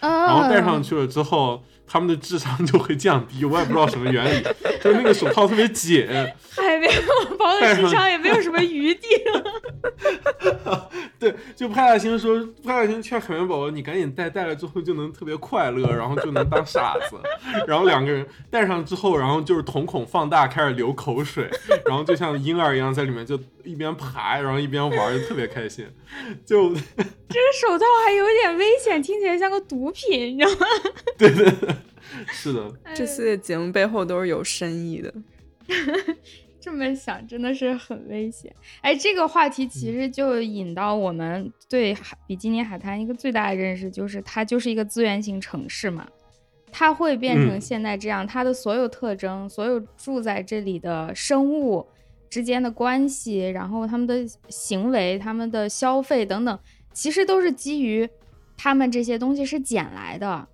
然后戴上去了之后。他们的智商就会降低，我也不知道什么原理，就是那个手套特别紧，海绵宝宝的智商也没有什么余地了。对，就派大星说，派大星劝海绵宝宝，你赶紧戴，戴了之后就能特别快乐，然后就能当傻子。然后两个人戴上之后，然后就是瞳孔放大，开始流口水，然后就像婴儿一样在里面就一边爬，然后一边玩，就特别开心。就这个手套还有点危险，听起来像个毒品，你知道吗？对对对。是的，这系列节目背后都是有深意的。这么想真的是很危险。哎，这个话题其实就引到我们对海比基尼海滩一个最大的认识，就是它就是一个资源型城市嘛。它会变成现在这样，它的所有特征、所有住在这里的生物之间的关系，然后他们的行为、他们的消费等等，其实都是基于他们这些东西是捡来的。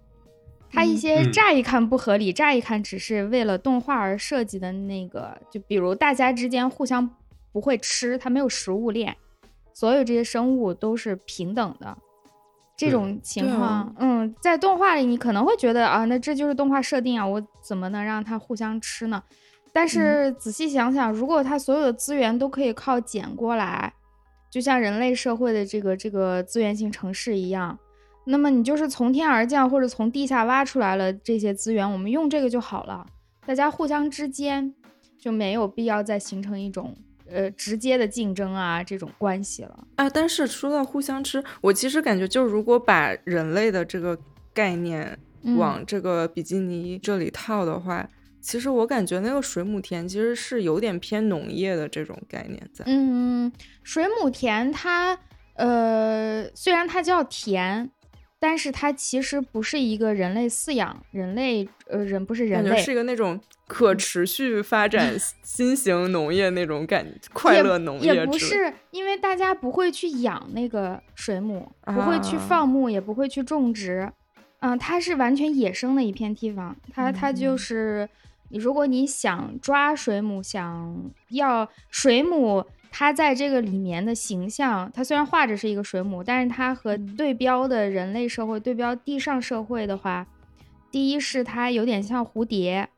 他一些乍一看不合理，乍一看只是为了动画而设计的那个，就比如大家之间互相不会吃，它没有食物链，所有这些生物都是平等的。这种情况，嗯，在动画里你可能会觉得啊，那这就是动画设定啊，我怎么能让它互相吃呢？但是仔细想想，如果它所有的资源都可以靠捡过来，就像人类社会的这个这个资源型城市一样。那么你就是从天而降，或者从地下挖出来了这些资源，我们用这个就好了。大家互相之间就没有必要再形成一种呃直接的竞争啊这种关系了啊。但是说到互相吃，我其实感觉就如果把人类的这个概念往这个比基尼这里套的话，其实我感觉那个水母田其实是有点偏农业的这种概念在。嗯，水母田它呃虽然它叫田。但是它其实不是一个人类饲养，人类呃人不是人类，是一个那种可持续发展 新型农业那种感，快乐农业。也不是，因为大家不会去养那个水母，不会去放牧，也不会去种植，嗯，它是完全野生的一片地方。它它就是，如果你想抓水母，想要水母。它在这个里面的形象，它虽然画着是一个水母，但是它和对标的人类社会、对标地上社会的话，第一是它有点像蝴蝶，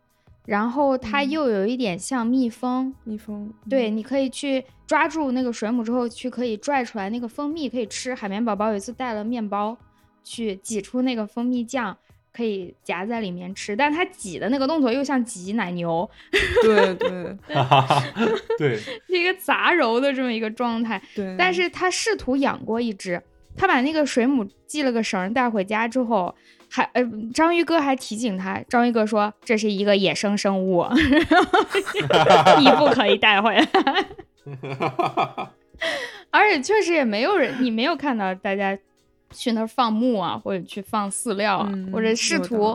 然后它又有一点像蜜蜂。蜜蜂，对，你可以去抓住那个水母之后，去可以拽出来那个蜂蜜可以吃。海绵宝宝有一次带了面包去挤出那个蜂蜜酱。可以夹在里面吃，但它挤的那个动作又像挤奶牛，对 对对，一个杂糅的这么一个状态。对，但是他试图养过一只，他把那个水母系了个绳带回家之后，还呃，章鱼哥还提醒他，章鱼哥说这是一个野生生物，你不可以带回来。而且确实也没有人，你没有看到大家。去那儿放牧啊，或者去放饲料啊，或者试图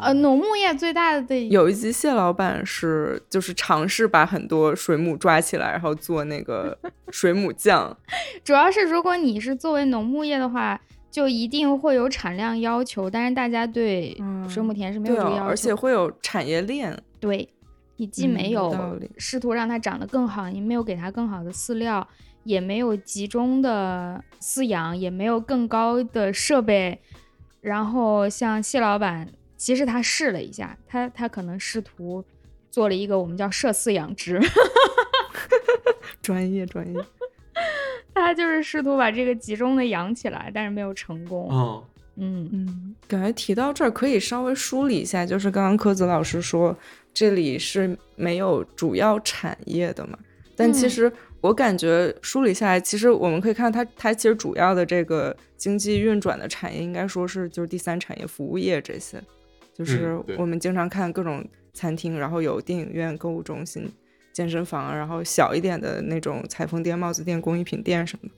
呃，农牧业最大的有一集蟹老板是就是尝试把很多水母抓起来，然后做那个 水母酱。主要是如果你是作为农牧业的话，就一定会有产量要求，但是大家对水母田是没有这个要求，而且会有产业链。对，你既没有试图让它长得更好，你没有给它更好的饲料。也没有集中的饲养，也没有更高的设备。然后像谢老板，其实他试了一下，他他可能试图做了一个我们叫社饲养殖，专业专业。他就是试图把这个集中的养起来，但是没有成功。嗯嗯嗯，感觉提到这儿可以稍微梳理一下，就是刚刚柯子老师说这里是没有主要产业的嘛，但其实。我感觉梳理下来，其实我们可以看到，它它其实主要的这个经济运转的产业，应该说是就是第三产业服务业这些，就是我们经常看各种餐厅，然后有电影院、购物中心、健身房，然后小一点的那种裁缝店、帽子店、工艺品店什么的。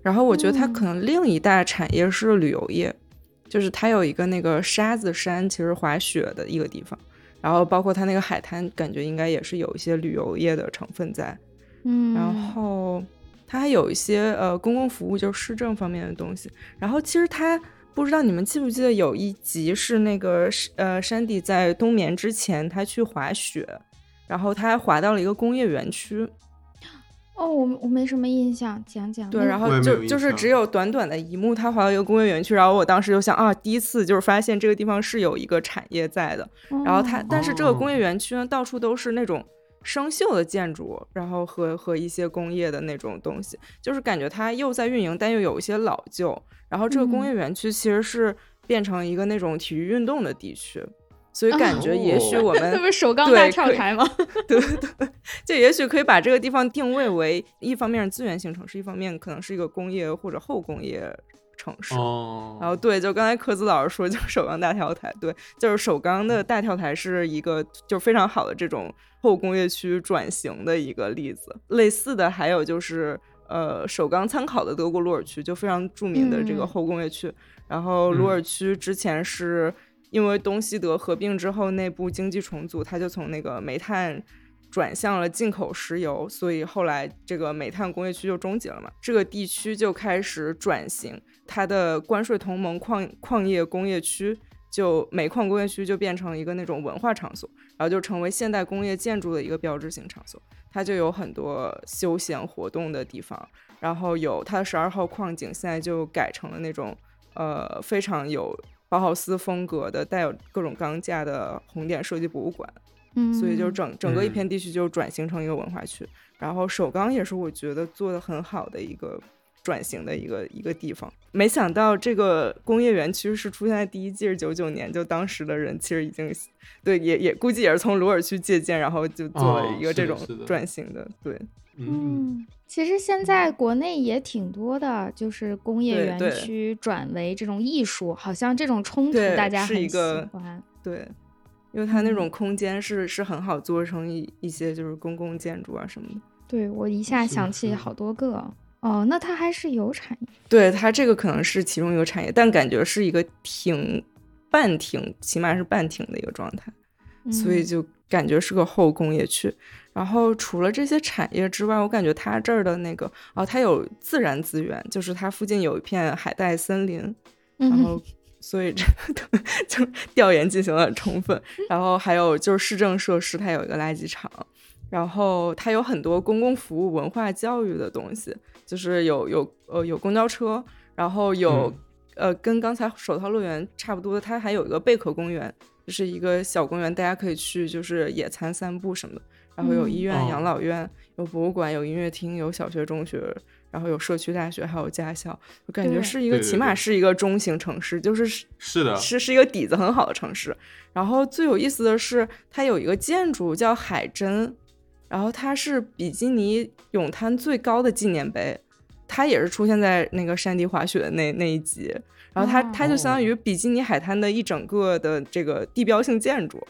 然后我觉得它可能另一大产业是旅游业，就是它有一个那个沙子山，其实滑雪的一个地方，然后包括它那个海滩，感觉应该也是有一些旅游业的成分在。嗯，然后它还有一些呃公共服务，就是市政方面的东西。然后其实它不知道你们记不记得有一集是那个呃山迪在冬眠之前他去滑雪，然后他还滑到了一个工业园区。哦，我我没什么印象，讲讲。对，然后就就是只有短短的一幕，他滑到一个工业园区，然后我当时就想啊，第一次就是发现这个地方是有一个产业在的。然后他，但是这个工业园区呢，到处都是那种。生锈的建筑，然后和和一些工业的那种东西，就是感觉它又在运营，但又有一些老旧。然后这个工业园区其实是变成一个那种体育运动的地区，所以感觉也许我 们这不是首钢大跳台吗？对对对，就也许可以把这个地方定位为一方面是资源型城市，一方面可能是一个工业或者后工业城市。哦，然后对，就刚才科子老师说，就是首钢大跳台，对，就是首钢的大跳台是一个就非常好的这种。后工业区转型的一个例子，类似的还有就是，呃，首钢参考的德国鲁尔区就非常著名的这个后工业区。然后鲁尔区之前是因为东西德合并之后内部经济重组，它就从那个煤炭转向了进口石油，所以后来这个煤炭工业区就终结了嘛。这个地区就开始转型，它的关税同盟矿矿业工业区。就煤矿工业区就变成了一个那种文化场所，然后就成为现代工业建筑的一个标志性场所。它就有很多休闲活动的地方，然后有它的十二号矿井，现在就改成了那种呃非常有包豪斯风格的、带有各种钢架的红点设计博物馆。嗯，所以就整整个一片地区就转型成一个文化区。然后首钢也是我觉得做的很好的一个。转型的一个一个地方，没想到这个工业园区是出现在第一季是九九年，就当时的人其实已经对也也估计也是从鲁尔区借鉴，然后就做了一个这种转型的。对，嗯，其实现在国内也挺多的，就是工业园区转为这种艺术，好像这种冲突大家很喜欢。对，因为它那种空间是是很好做成一一些就是公共建筑啊什么的。对我一下想起好多个。哦，那它还是有产业，对它这个可能是其中一个产业，但感觉是一个停半停，起码是半停的一个状态，所以就感觉是个后工业区。然后除了这些产业之外，我感觉它这儿的那个哦，它有自然资源，就是它附近有一片海带森林，然后所以这 就调研进行了充分。然后还有就是市政设施，它有一个垃圾场，然后它有很多公共服务、文化教育的东西。就是有有呃有公交车，然后有呃跟刚才手套乐园差不多的，它还有一个贝壳公园，就是一个小公园，大家可以去就是野餐散步什么的。然后有医院、养老院，有博物馆，有音乐厅，有小学、中学，然后有社区大学，还有驾校。我感觉是一个起码是一个中型城市，就是是的，是是一个底子很好的城市。然后最有意思的是，它有一个建筑叫海珍。然后它是比基尼泳滩最高的纪念碑，它也是出现在那个山地滑雪的那那一集。然后它它就相当于比基尼海滩的一整个的这个地标性建筑，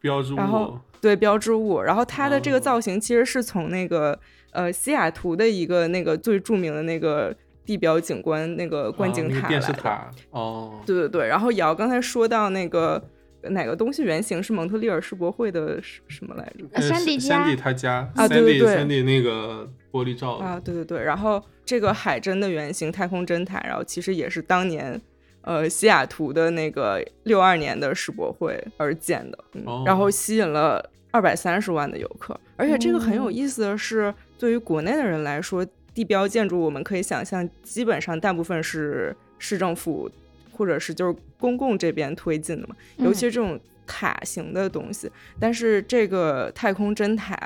标志物。然后对标志物，然后它的这个造型其实是从那个呃西雅图的一个那个最著名的那个地标景观那个观景塔来的。哦，对对对。然后瑶刚才说到那个。哪个东西原型是蒙特利尔世博会的什么来着？山地山地他家啊，对对对，山地那个玻璃罩啊，对对对。然后这个海珍的原型太空针塔，然后其实也是当年呃西雅图的那个六二年的世博会而建的，然后吸引了二百三十万的游客。而且这个很有意思的是，对于国内的人来说，地标建筑我们可以想象，基本上大部分是市政府。或者是就是公共这边推进的嘛，尤其是这种塔型的东西。但是这个太空针塔，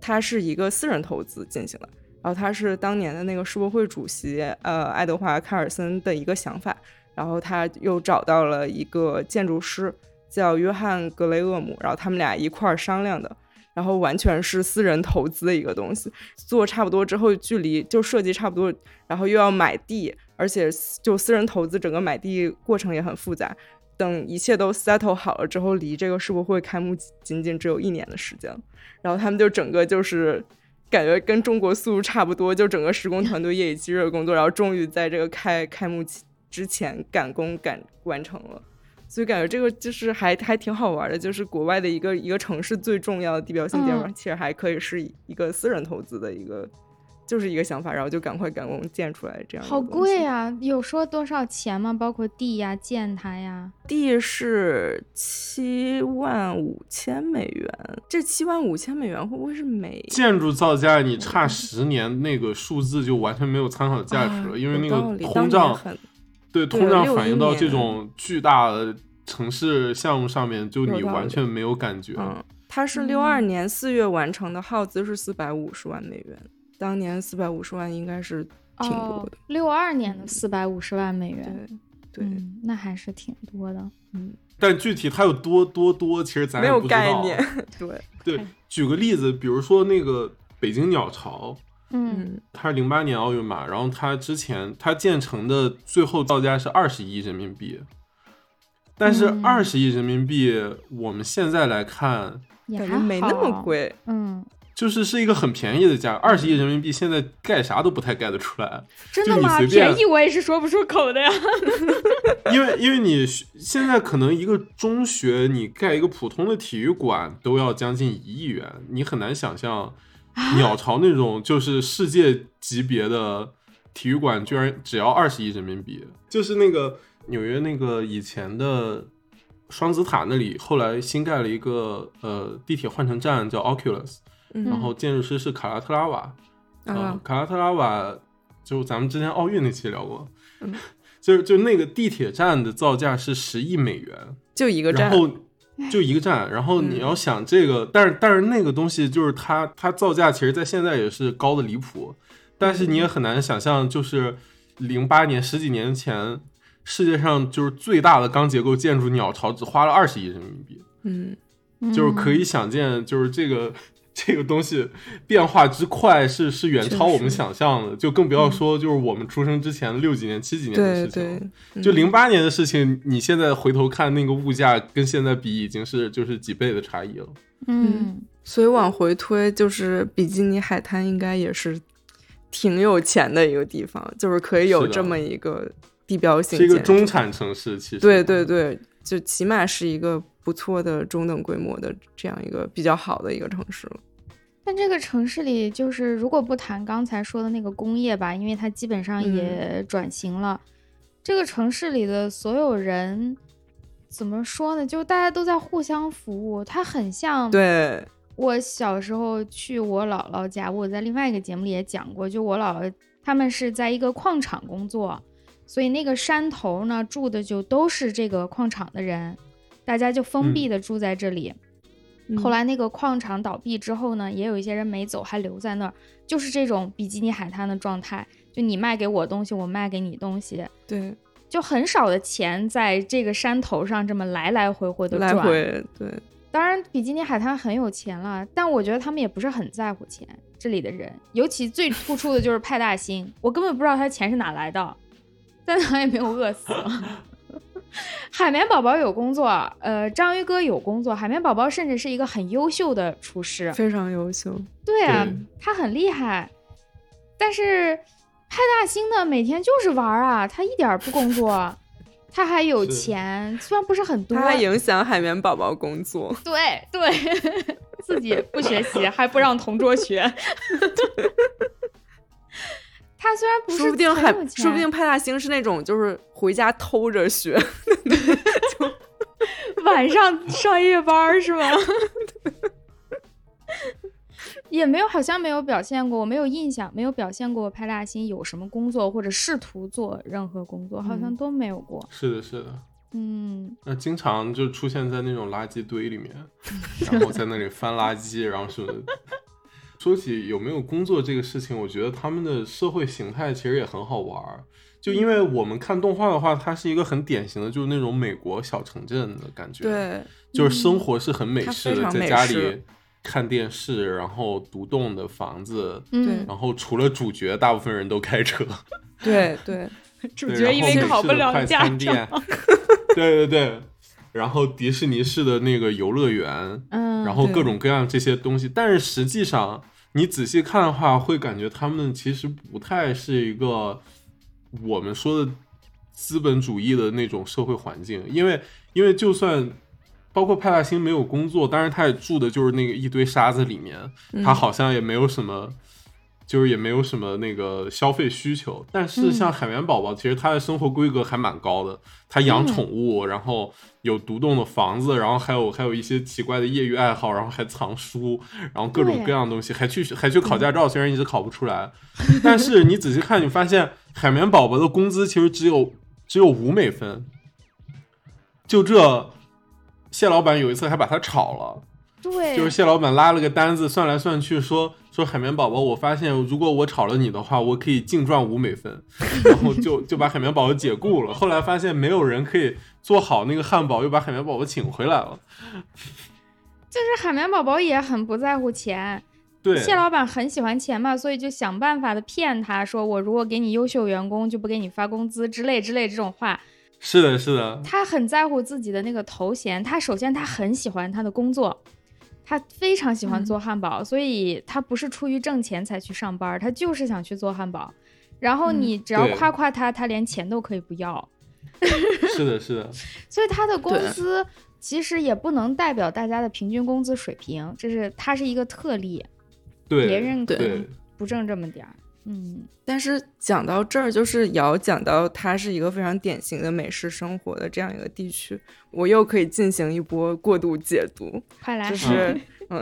它是一个私人投资进行的，然后它是当年的那个世博会主席呃爱德华卡尔森的一个想法，然后他又找到了一个建筑师叫约翰格雷厄姆，然后他们俩一块儿商量的，然后完全是私人投资的一个东西，做差不多之后，距离就设计差不多，然后又要买地。而且就私人投资，整个买地过程也很复杂。等一切都 settle 好了之后，离这个世博会开幕仅仅只有一年的时间。然后他们就整个就是感觉跟中国速度差不多，就整个施工团队夜以继日的工作，然后终于在这个开开幕之前赶工赶完成了。所以感觉这个就是还还挺好玩的，就是国外的一个一个城市最重要的地标性建筑，其实还可以是一个私人投资的一个。就是一个想法，然后就赶快赶工建出来，这样好贵啊！有说多少钱吗？包括地呀、建它呀？地是七万五千美元，这七万五千美元会不会是美建筑造价？你差十年，那个数字就完全没有参考价值了，因为那个通胀，对通胀反映到这种巨大的城市项目上面，就你完全没有感觉。嗯，它是六二年四月完成的，耗资是四百五十万美元。当年四百五十万应该是挺多的，六二年的四百五十万美元，对，那还是挺多的，嗯。但具体它有多多多，其实咱没有概念。对对，举个例子，比如说那个北京鸟巢，嗯，它是零八年奥运嘛，然后它之前它建成的最后造价是二十亿人民币，但是二十亿人民币我们现在来看，感觉没那么贵，嗯。就是是一个很便宜的价，二十亿人民币现在盖啥都不太盖得出来。真的吗？便宜我也是说不出口的呀。因为因为你现在可能一个中学你盖一个普通的体育馆都要将近一亿元，你很难想象鸟巢那种就是世界级别的体育馆居然只要二十亿人民币。就是那个纽约那个以前的双子塔那里，后来新盖了一个呃地铁换乘站叫 Oculus。然后建筑师是卡拉特拉瓦，啊，卡拉特拉瓦就咱们之前奥运那期聊过，就是就那个地铁站的造价是十亿美元，就一个站，然后就一个站，然后你要想这个，但是但是那个东西就是它它造价其实在现在也是高的离谱，但是你也很难想象，就是零八年十几年前世界上就是最大的钢结构建筑鸟巢只花了二十亿人民币，嗯，就是可以想见，就是这个。这个东西变化之快是是远超我们想象的，就更不要说就是我们出生之前六几年、七几年的事情，就零八年的事情，你现在回头看那个物价跟现在比已经是就是几倍的差异了。嗯，所以往回推，就是比基尼海滩应该也是挺有钱的一个地方，就是可以有这么一个地标性，是一个中产城市，其实对对对，就起码是一个。不错的中等规模的这样一个比较好的一个城市了。但这个城市里，就是如果不谈刚才说的那个工业吧，因为它基本上也转型了。这个城市里的所有人怎么说呢？就大家都在互相服务，它很像。对，我小时候去我姥姥家，我在另外一个节目里也讲过，就我姥姥他们是在一个矿场工作，所以那个山头呢住的就都是这个矿场的人。大家就封闭的住在这里，后来那个矿场倒闭之后呢，也有一些人没走，还留在那儿，就是这种比基尼海滩的状态。就你卖给我东西，我卖给你东西，对，就很少的钱在这个山头上这么来来回回的转。来回，对。当然，比基尼海滩很有钱了，但我觉得他们也不是很在乎钱。这里的人，尤其最突出的就是派大星，我根本不知道他钱是哪来的，但他也没有饿死。海绵宝宝有工作，呃，章鱼哥有工作，海绵宝宝甚至是一个很优秀的厨师，非常优秀。对啊，他很厉害。但是派大星呢，每天就是玩啊，他一点不工作，他还有钱，虽然不是很多，他影响海绵宝宝工作。对对。自己不学习，还不让同桌学。他虽然不是，说不定还说不定派大星是那种就是回家偷着学，就 晚上上夜班是吗？也没有，好像没有表现过，我没有印象，没有表现过派大星有什么工作或者试图做任何工作，好像都没有过。是的，是的。嗯，那经常就出现在那种垃圾堆里面，然后在那里翻垃圾，然后什么。说起有没有工作这个事情，我觉得他们的社会形态其实也很好玩儿。就因为我们看动画的话，它是一个很典型的，就是那种美国小城镇的感觉。对，就是生活是很美式的，在家里看电视，然后独栋的房子，对，然后除了主角，大部分人都开车。对 对。主角因为考不了驾照，对对对，然后迪士尼式的那个游乐园，嗯，然后各种各样这些东西，但是实际上你仔细看的话，会感觉他们其实不太是一个我们说的资本主义的那种社会环境，因为因为就算包括派大星没有工作，但是他也住的就是那个一堆沙子里面，他好像也没有什么。就是也没有什么那个消费需求，但是像海绵宝宝，其实他的生活规格还蛮高的。他养宠物，然后有独栋的房子，然后还有还有一些奇怪的业余爱好，然后还藏书，然后各种各样的东西，还去还去考驾照，虽然一直考不出来。但是你仔细看，你发现海绵宝宝的工资其实只有只有五美分。就这，谢老板有一次还把他炒了。对，就是蟹老板拉了个单子，算来算去说说海绵宝宝，我发现如果我炒了你的话，我可以净赚五美分，然后就就把海绵宝宝解雇了。后来发现没有人可以做好那个汉堡，又把海绵宝宝请回来了。就是海绵宝宝也很不在乎钱，对，蟹老板很喜欢钱嘛，所以就想办法的骗他说，我如果给你优秀员工，就不给你发工资之类之类这种话。是的，是的，他很在乎自己的那个头衔，他首先他很喜欢他的工作。他非常喜欢做汉堡，所以他不是出于挣钱才去上班，他就是想去做汉堡。然后你只要夸夸他，他连钱都可以不要。是的，是的。所以他的工资其实也不能代表大家的平均工资水平，这是他是一个特例。对，别人可能不挣这么点儿。嗯，但是讲到这儿，就是瑶讲到它是一个非常典型的美式生活的这样一个地区，我又可以进行一波过度解读。快来，就是，嗯，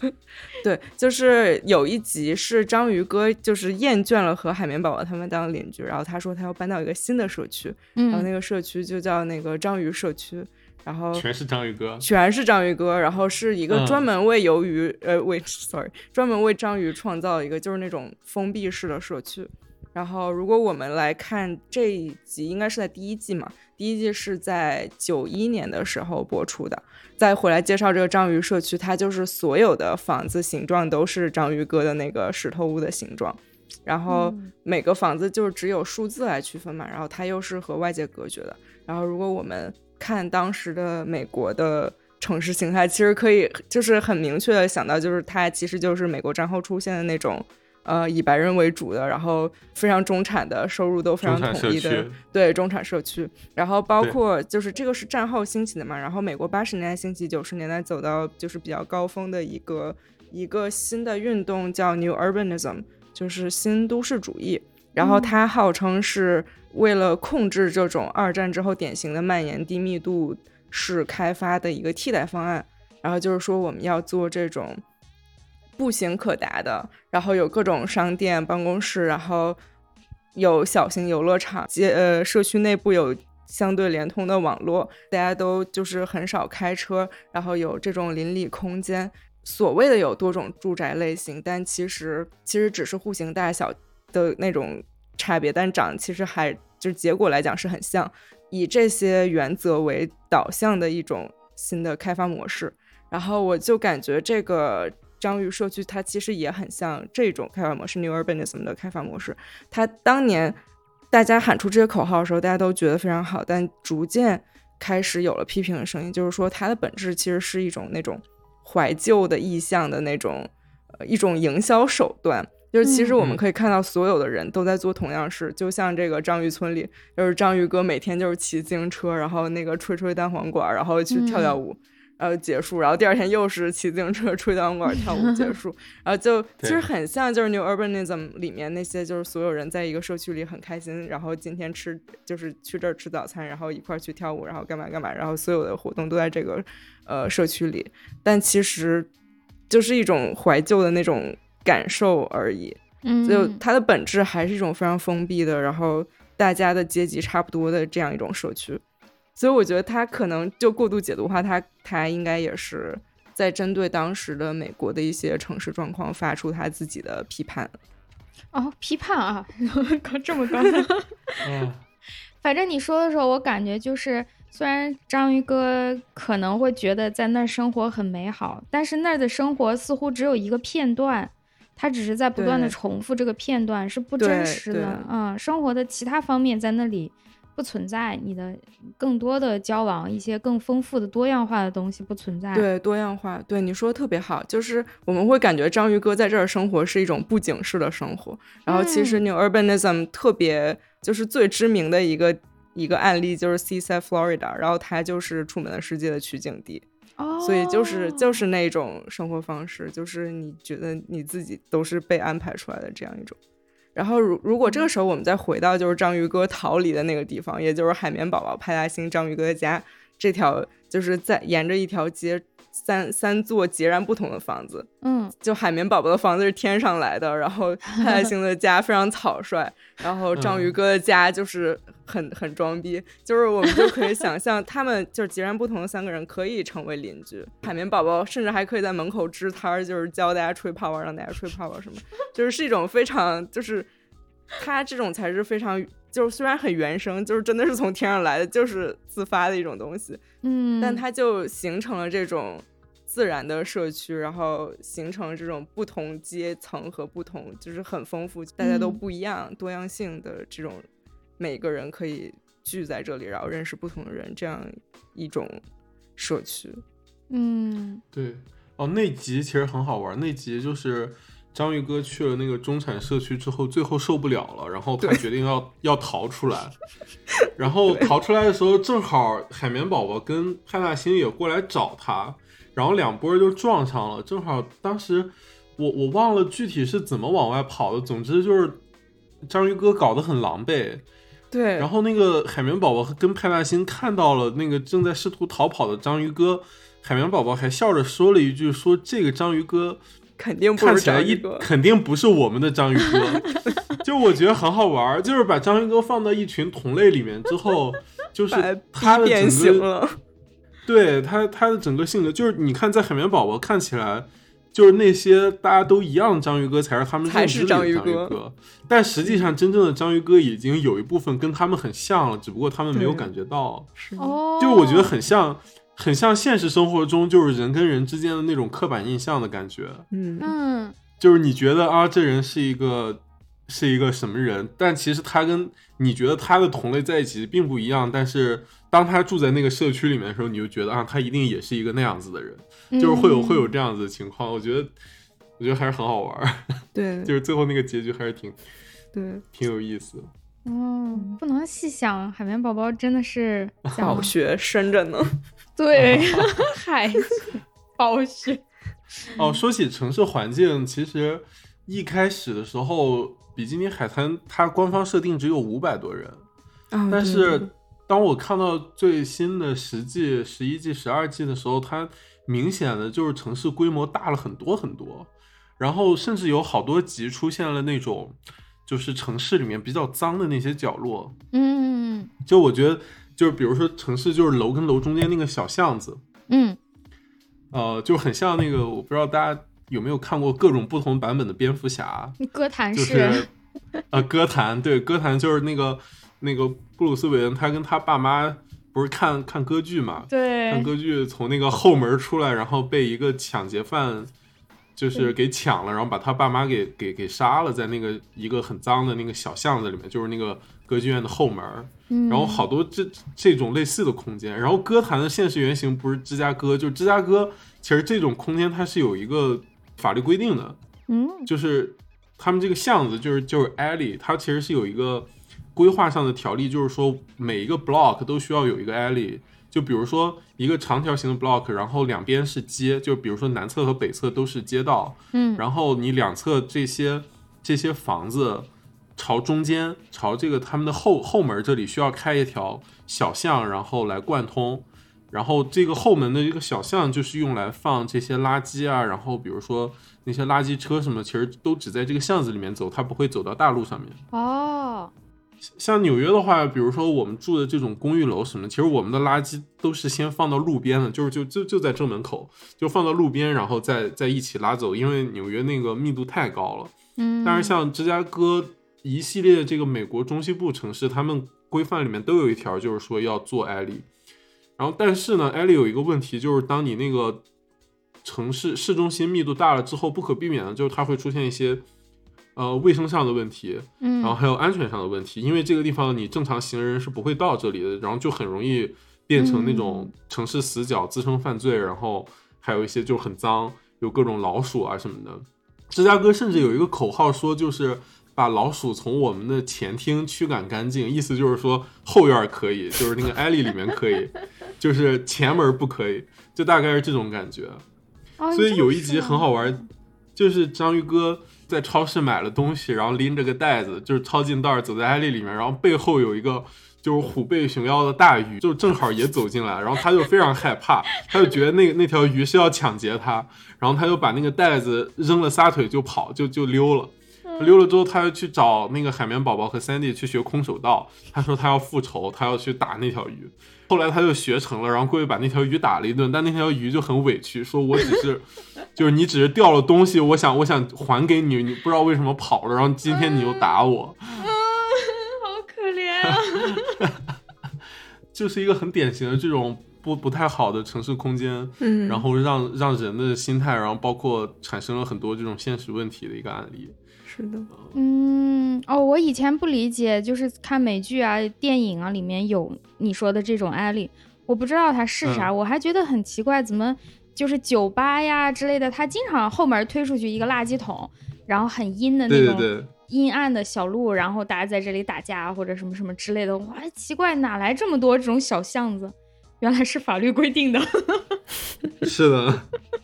对，就是有一集是章鱼哥，就是厌倦了和海绵宝宝他们当邻居，然后他说他要搬到一个新的社区，然后那个社区就叫那个章鱼社区。然后全是章鱼哥，全是章鱼哥，然后是一个专门为鱿鱼，呃，为 sorry，专门为章鱼创造一个就是那种封闭式的社区。然后如果我们来看这一集，应该是在第一季嘛，第一季是在九一年的时候播出的。再回来介绍这个章鱼社区，它就是所有的房子形状都是章鱼哥的那个石头屋的形状，然后每个房子就是只有数字来区分嘛，然后它又是和外界隔绝的。然后如果我们看当时的美国的城市形态，其实可以就是很明确的想到，就是它其实就是美国战后出现的那种，呃，以白人为主的，然后非常中产的收入都非常统一的，对中产社区。然后包括就是这个是战后兴起的嘛，然后美国八十年代兴起，九十年代走到就是比较高峰的一个一个新的运动叫 New Urbanism，就是新都市主义。然后它号称是。为了控制这种二战之后典型的蔓延低密度式开发的一个替代方案，然后就是说我们要做这种步行可达的，然后有各种商店、办公室，然后有小型游乐场，街呃社区内部有相对联通的网络，大家都就是很少开车，然后有这种邻里空间。所谓的有多种住宅类型，但其实其实只是户型大小的那种。差别，但长其实还就是结果来讲是很像，以这些原则为导向的一种新的开发模式。然后我就感觉这个章鱼社区它其实也很像这种开发模式，New Urbanism 的开发模式。它当年大家喊出这些口号的时候，大家都觉得非常好，但逐渐开始有了批评的声音，就是说它的本质其实是一种那种怀旧的意象的那种呃一种营销手段。就是其实我们可以看到，所有的人都在做同样事，就像这个章鱼村里，就是章鱼哥每天就是骑自行车，然后那个吹吹单簧管，然后去跳跳舞。然后结束，然后第二天又是骑自行车、吹单簧管、跳舞结束，然后就其实很像就是 New Urbanism 里面那些就是所有人在一个社区里很开心，然后今天吃就是去这儿吃早餐，然后一块儿去跳舞，然后干嘛干嘛，然后所有的活动都在这个呃社区里，但其实就是一种怀旧的那种感受而已，嗯就它的本质还是一种非常封闭的，然后大家的阶级差不多的这样一种社区。所以我觉得他可能就过度解读的话，他他应该也是在针对当时的美国的一些城市状况发出他自己的批判。哦，批判啊，高这么高。嗯，反正你说的时候，我感觉就是，虽然章鱼哥可能会觉得在那儿生活很美好，但是那儿的生活似乎只有一个片段，他只是在不断的重复这个片段，是不真实的。嗯，生活的其他方面在那里。不存在你的更多的交往，一些更丰富的多样化的东西不存在。对多样化，对你说的特别好，就是我们会感觉章鱼哥在这儿生活是一种布景式的生活。然后其实 New Urbanism 特别就是最知名的一个一个案例就是 Seaside Florida，然后它就是《楚门的世界》的取景地。哦，所以就是就是那种生活方式，就是你觉得你自己都是被安排出来的这样一种。然后，如如果这个时候我们再回到就是章鱼哥逃离的那个地方，也就是海绵宝宝、派大星、章鱼哥的家这条，就是在沿着一条街。三三座截然不同的房子，嗯，就海绵宝宝的房子是天上来的，然后派大星的家非常草率，然后章鱼哥的家就是很很装逼，就是我们就可以想象，他们就是截然不同的三个人可以成为邻居。海绵宝宝甚至还可以在门口支摊儿，就是教大家吹泡泡，让大家吹泡泡什么，就是是一种非常就是他这种才是非常。就是虽然很原生，就是真的是从天上来的，就是自发的一种东西，嗯，但它就形成了这种自然的社区，然后形成了这种不同阶层和不同，就是很丰富，大家都不一样，多样性的这种，每个人可以聚在这里，然后认识不同的人，这样一种社区。嗯，对，哦，那集其实很好玩，那集就是。章鱼哥去了那个中产社区之后，最后受不了了，然后他决定要要逃出来。然后逃出来的时候，正好海绵宝宝跟派大星也过来找他，然后两波就撞上了。正好当时我我忘了具体是怎么往外跑的，总之就是章鱼哥搞得很狼狈。对，然后那个海绵宝宝跟派大星看到了那个正在试图逃跑的章鱼哥，海绵宝宝还笑着说了一句：“说这个章鱼哥。”肯定看起来一肯定不是我们的章鱼哥，就我觉得很好玩，就是把章鱼哥放到一群同类里面之后，就是他的整个，对他他的整个性格，就是你看在海绵宝宝看起来，就是那些大家都一样的章鱼哥才是他们认知的章鱼哥，但实际上真正的章鱼哥已经有一部分跟他们很像了，只不过他们没有感觉到，哦，就我觉得很像。很像现实生活中，就是人跟人之间的那种刻板印象的感觉。嗯嗯，就是你觉得啊，这人是一个是一个什么人，但其实他跟你觉得他的同类在一起并不一样。但是当他住在那个社区里面的时候，你就觉得啊，他一定也是一个那样子的人，就是会有会有这样子的情况。我觉得，我觉得还是很好玩。对，就是最后那个结局还是挺对，挺有意思。嗯，不能细想，海绵宝宝真的是好学生着呢。对，海暴雪。哦，说起城市环境，其实一开始的时候，比基尼海滩它官方设定只有五百多人，但是当我看到最新的十季、十一季、十二季的时候，它明显的就是城市规模大了很多很多，然后甚至有好多集出现了那种就是城市里面比较脏的那些角落。嗯，就我觉得。就是比如说城市，就是楼跟楼中间那个小巷子，嗯，呃，就很像那个，我不知道大家有没有看过各种不同版本的蝙蝠侠。歌坛是，呃，歌坛对，歌坛就是那个那个布鲁斯韦恩，他跟他爸妈不是看看歌剧嘛？对，看歌剧从那个后门出来，然后被一个抢劫犯就是给抢了，然后把他爸妈给给给杀了，在那个一个很脏的那个小巷子里面，就是那个歌剧院的后门。然后好多这这种类似的空间。然后歌坛的现实原型不是芝加哥，就芝加哥其实这种空间它是有一个法律规定的，嗯，就是他们这个巷子就是就是 alley，它其实是有一个规划上的条例，就是说每一个 block 都需要有一个 alley。就比如说一个长条形的 block，然后两边是街，就比如说南侧和北侧都是街道，嗯，然后你两侧这些这些房子朝中间，朝这个他们的后后门这里需要开一条小巷，然后来贯通，然后这个后门的一个小巷就是用来放这些垃圾啊，然后比如说那些垃圾车什么，其实都只在这个巷子里面走，它不会走到大路上面。哦。像纽约的话，比如说我们住的这种公寓楼什么，其实我们的垃圾都是先放到路边的，就是就就就在正门口，就放到路边，然后再再一起拉走，因为纽约那个密度太高了。嗯，但是像芝加哥一系列这个美国中西部城市，他们规范里面都有一条，就是说要做艾利。然后但是呢，艾利有一个问题，就是当你那个城市市中心密度大了之后，不可避免的就是它会出现一些。呃，卫生上的问题，嗯，然后还有安全上的问题，因为这个地方你正常行人是不会到这里的，然后就很容易变成那种城市死角，滋生犯罪，然后还有一些就很脏，有各种老鼠啊什么的。芝加哥甚至有一个口号说，就是把老鼠从我们的前厅驱赶干净，意思就是说后院可以，就是那个艾利里面可以，就是前门不可以，就大概是这种感觉。所以有一集很好玩，就是章鱼哥。在超市买了东西，然后拎着个袋子，就是抄近道走在艾丽里面，然后背后有一个就是虎背熊腰的大鱼，就正好也走进来，然后他就非常害怕，他就觉得那那条鱼是要抢劫他，然后他就把那个袋子扔了，撒腿就跑，就就溜了。溜了之后，他又去找那个海绵宝宝和 Sandy 去学空手道，他说他要复仇，他要去打那条鱼。后来他就学成了，然后过去把那条鱼打了一顿，但那条鱼就很委屈，说我只是，就是你只是掉了东西，我想我想还给你，你不知道为什么跑了，然后今天你又打我，嗯，好可怜啊，就是一个很典型的这种不不太好的城市空间，嗯，然后让让人的心态，然后包括产生了很多这种现实问题的一个案例。是的，嗯，哦，我以前不理解，就是看美剧啊、电影啊，里面有你说的这种案例，我不知道它是啥，我还觉得很奇怪，怎么就是酒吧呀之类的，它经常后门推出去一个垃圾桶，然后很阴的那种阴暗的小路，然后大家在这里打架或者什么什么之类的，我还奇怪哪来这么多这种小巷子，原来是法律规定的，是的，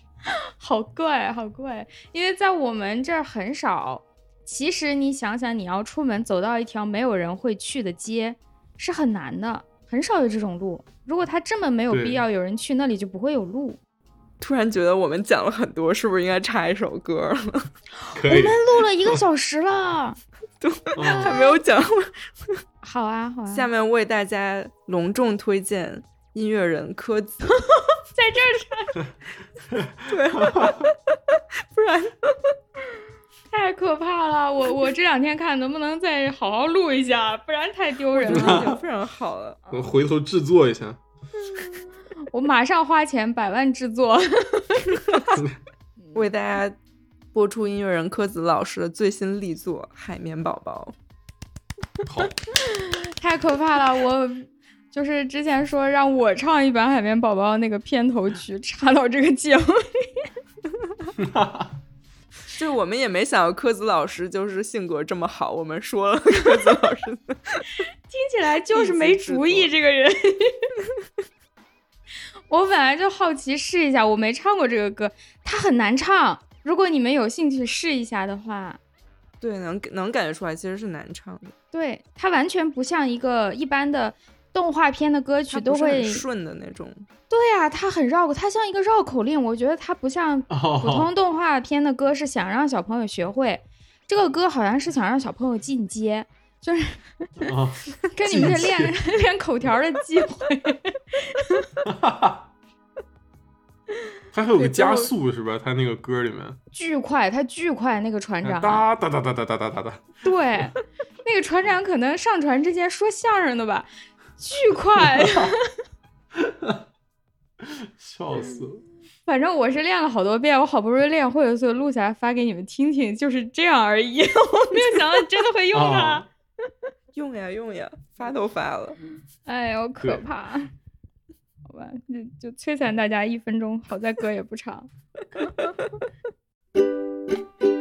好怪，好怪，因为在我们这儿很少。其实你想想，你要出门走到一条没有人会去的街，是很难的，很少有这种路。如果它这么没有必要有人去，那里就不会有路。突然觉得我们讲了很多，是不是应该插一首歌了？我们录了一个小时了，都还没有讲。好啊，好啊。下面为大家隆重推荐音乐人柯子，在这儿唱。对，不然。太可怕了！我我这两天看能不能再好好录一下，不然太丢人了。已经非常好了，我回头制作一下。我马上花钱百万制作，为大家播出音乐人柯子老师的最新力作《海绵宝宝》。好，太可怕了！我就是之前说让我唱一版《海绵宝宝》那个片头曲，插到这个节目里。就我们也没想到柯子老师就是性格这么好，我们说了柯子老师，听起来就是没主意这个人。我本来就好奇试一下，我没唱过这个歌，它很难唱。如果你们有兴趣试一下的话，对，能能感觉出来其实是难唱的。对，它完全不像一个一般的。动画片的歌曲都会顺的那种，对呀，它很绕口，它像一个绕口令。我觉得它不像普 通动画片的歌，是想让小朋友学会。这个歌好像是想让小朋友进阶，就是 跟你们这练 练口条的机会。它还有个加速是吧？它那个歌里面巨快，它巨快，那个船长哒哒哒哒哒哒哒哒哒。对，那个船长可能上船之前说相声的吧。巨快，笑死！反正我是练了好多遍，我好不容易练会了，所以录下来发给你们听听，就是这样而已。我没有想到你真的会用它，用呀用呀，发都发了。哎呦，可怕！好吧，那就摧残大家一分钟，好在歌也不长。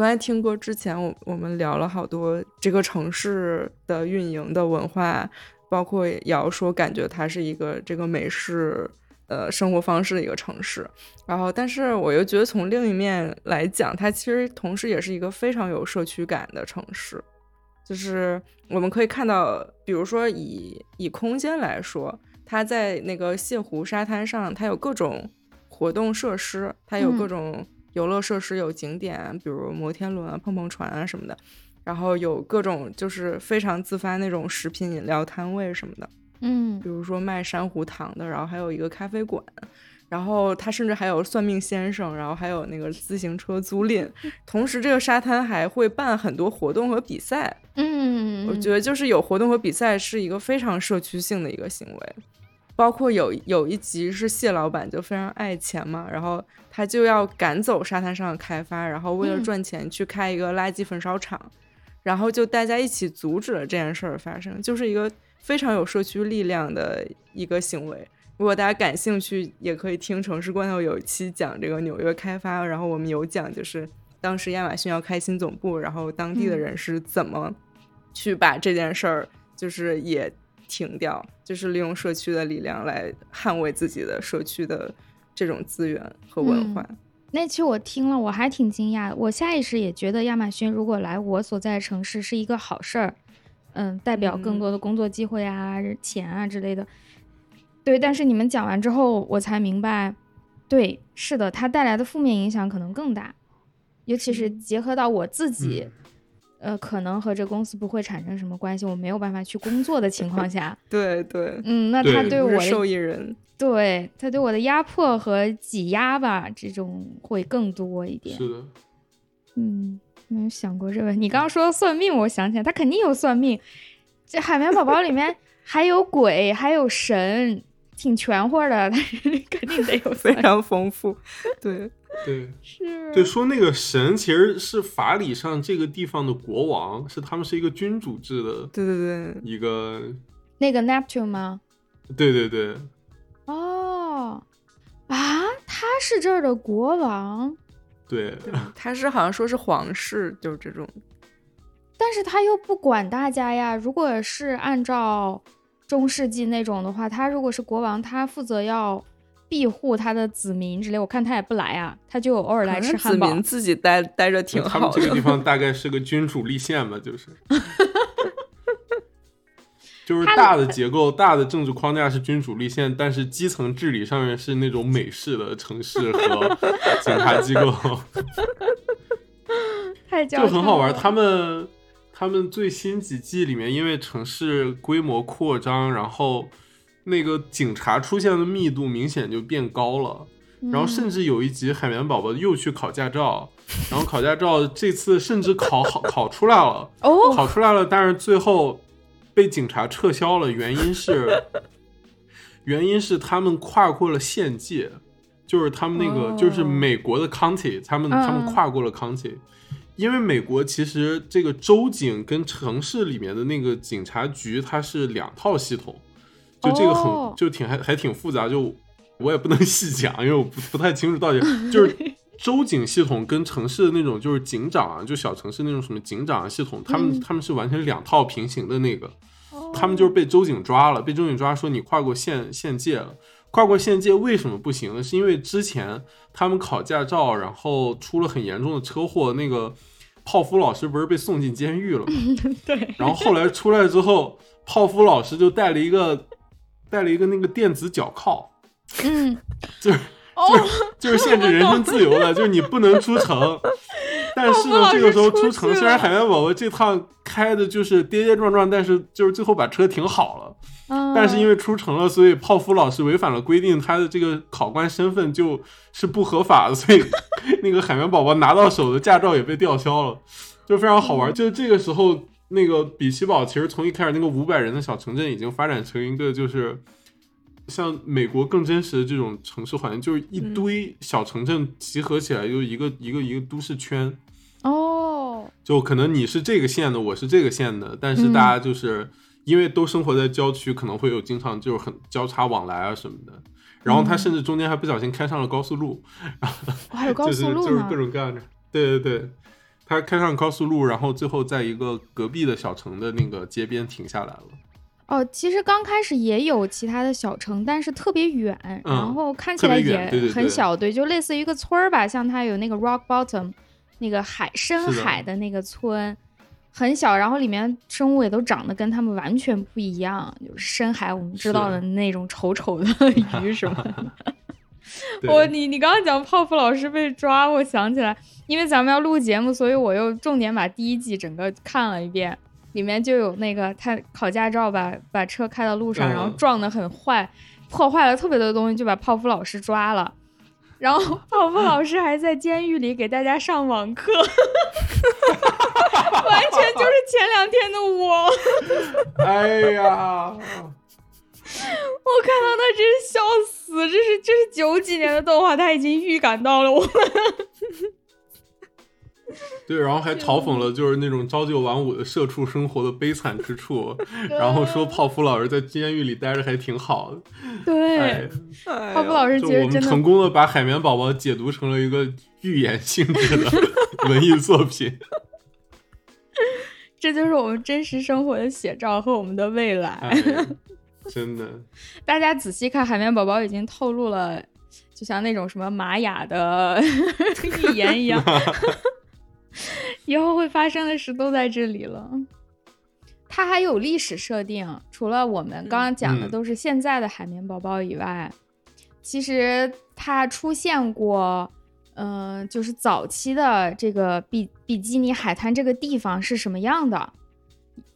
刚才听歌之前，我我们聊了好多这个城市的运营的文化，包括瑶说感觉它是一个这个美式呃生活方式的一个城市。然后，但是我又觉得从另一面来讲，它其实同时也是一个非常有社区感的城市。就是我们可以看到，比如说以以空间来说，它在那个泻湖沙滩上，它有各种活动设施，它有各种。游乐设施有景点，比如摩天轮啊、碰碰船啊什么的，然后有各种就是非常自发那种食品饮料摊位什么的，嗯，比如说卖珊瑚糖的，然后还有一个咖啡馆，然后它甚至还有算命先生，然后还有那个自行车租赁，同时这个沙滩还会办很多活动和比赛，嗯，我觉得就是有活动和比赛是一个非常社区性的一个行为。包括有有一集是蟹老板就非常爱钱嘛，然后他就要赶走沙滩上的开发，然后为了赚钱去开一个垃圾焚烧厂，然后就大家一起阻止了这件事儿发生，就是一个非常有社区力量的一个行为。如果大家感兴趣，也可以听城市罐头有一期讲这个纽约开发，然后我们有讲就是当时亚马逊要开新总部，然后当地的人是怎么去把这件事儿就是也。停掉，就是利用社区的力量来捍卫自己的社区的这种资源和文化。那期我听了，我还挺惊讶。我下意识也觉得亚马逊如果来我所在的城市是一个好事儿，嗯，代表更多的工作机会啊、钱啊之类的。对，但是你们讲完之后，我才明白，对，是的，它带来的负面影响可能更大，尤其是结合到我自己。呃，可能和这公司不会产生什么关系，我没有办法去工作的情况下，对对，嗯，那他对我的受益人，对他对我的压迫和挤压吧，这种会更多一点。是的，嗯，没有想过这个。你刚刚说算命，我想起来，他肯定有算命。这海绵宝宝里面还有鬼，还有神，挺全乎的，但是肯定得有，非常丰富。对。对，是对说那个神其实是法理上这个地方的国王，是他们是一个君主制的，对对对，一个那个 Neptune 吗？对对对，哦，啊，他是这儿的国王，对，他是好像说是皇室，就是这种，但是他又不管大家呀。如果是按照中世纪那种的话，他如果是国王，他负责要。庇护他的子民之类，我看他也不来啊，他就偶尔来吃汉堡。子民自己待待着挺好。他们这个地 方大概是个君主立宪吧，就是，就是大的结构、大的政治框架是君主立宪，但是基层治理上面是那种美式的城市和 警察机构。太就很好玩，他们他们最新几季里面，因为城市规模扩张，然后。那个警察出现的密度明显就变高了，然后甚至有一集海绵宝宝又去考驾照，然后考驾照这次甚至考好 考出来了，哦，考出来了，但是最后被警察撤销了，原因是 原因是他们跨过了县界，就是他们那个就是美国的 county，他们他们跨过了 county，因为美国其实这个州警跟城市里面的那个警察局它是两套系统。就这个很就挺还还挺复杂，就我也不能 细讲，因为我不不太清楚到底 就是州警系统跟城市的那种就是警长啊，就小城市那种什么警长系统，他们他们是完全两套平行的那个。他们就是被州警抓了，被州警抓说你跨过县县界了。跨过县界为什么不行呢？是因为之前他们考驾照，然后出了很严重的车祸，那个泡芙老师不是被送进监狱了吗？对。然后后来出来之后，泡芙老师就带了一个带了一个那个电子脚铐，嗯，就是就是就是限制人身自由的，就是你不能出城。但是呢，这个时候出城，虽然海绵宝宝这趟开的就是跌跌撞撞，但是就是最后把车停好了。但是因为出城了，所以泡芙老师违反了规定，他的这个考官身份就是不合法的，所以 那个海绵宝宝拿到手的驾照也被吊销了，就非常好玩。就这个时候，那个比奇堡其实从一开始那个五百人的小城镇，已经发展成一个就是像美国更真实的这种城市环境，就是一堆小城镇集合起来，就一个一个一个都市圈。哦，就可能你是这个县的，我是这个县的，但是大家就是。因为都生活在郊区，可能会有经常就是很交叉往来啊什么的。然后他甚至中间还不小心开上了高速路，还有 高速路就是各种各样的。对对对，他开上高速路，然后最后在一个隔壁的小城的那个街边停下来了。哦，其实刚开始也有其他的小城，但是特别远，然后看起来也很小，对，就类似于一个村儿吧。像它有那个 Rock Bottom，那个海深海的那个村。很小，然后里面生物也都长得跟他们完全不一样，就是深海我们知道的那种丑丑的鱼什么的。我你你刚刚讲泡芙老师被抓，我想起来，因为咱们要录节目，所以我又重点把第一季整个看了一遍，里面就有那个他考驾照把把车开到路上，然后撞得很坏，破坏了特别多的东西，就把泡芙老师抓了。然后 泡芙老师还在监狱里给大家上网课，完全就是前两天的我。哎呀，我看到他真是笑死！这是这是九几年的动画，他已经预感到了我们。对，然后还嘲讽了就是那种朝九晚五的社畜生活的悲惨之处，然后说泡芙老师在监狱里待着还挺好的。对，泡芙老师其实我们成功的把海绵宝宝解读成了一个寓言性质的 文艺作品。这就是我们真实生活的写照和我们的未来。真的，大家仔细看，海绵宝宝已经透露了，就像那种什么玛雅的 预言一样。以后会发生的事都在这里了。它还有历史设定，除了我们刚刚讲的都是现在的海绵宝宝以外，其实它出现过，嗯，就是早期的这个比比基尼海滩这个地方是什么样的。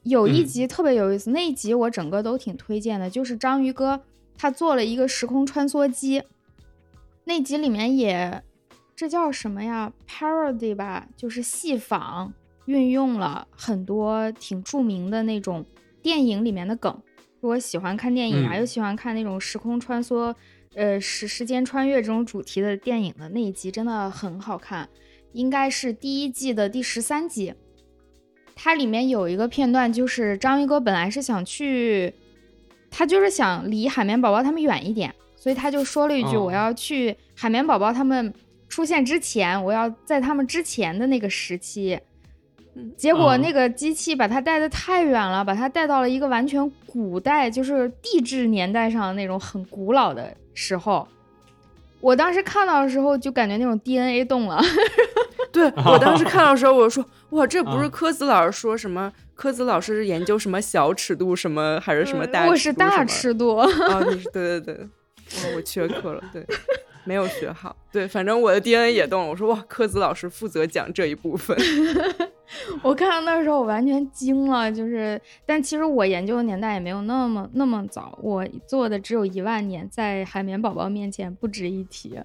有一集特别有意思，那一集我整个都挺推荐的，就是章鱼哥他做了一个时空穿梭机，那集里面也。这叫什么呀？Parody 吧，就是戏仿，运用了很多挺著名的那种电影里面的梗。如果喜欢看电影啊，又喜欢看那种时空穿梭、呃时时间穿越这种主题的电影的那一集，真的很好看。应该是第一季的第十三集，它里面有一个片段，就是章鱼哥本来是想去，他就是想离海绵宝宝他们远一点，所以他就说了一句：“我要去海绵宝宝他们。”出现之前，我要在他们之前的那个时期，结果那个机器把他带的太远了，把他带到了一个完全古代，就是地质年代上的那种很古老的时候。我当时看到的时候，就感觉那种 DNA 动了。对 我当时看到的时候，我说哇，这不是科子老师说什么？科子老师是研究什么小尺度什么还是什么大尺度？我是大尺度啊！你是对对对，我缺课了，对。没有学好，对，反正我的 DNA 也动了。我说哇，科子老师负责讲这一部分。我看到那时候我完全惊了，就是，但其实我研究的年代也没有那么那么早，我做的只有一万年，在海绵宝宝面前不值一提。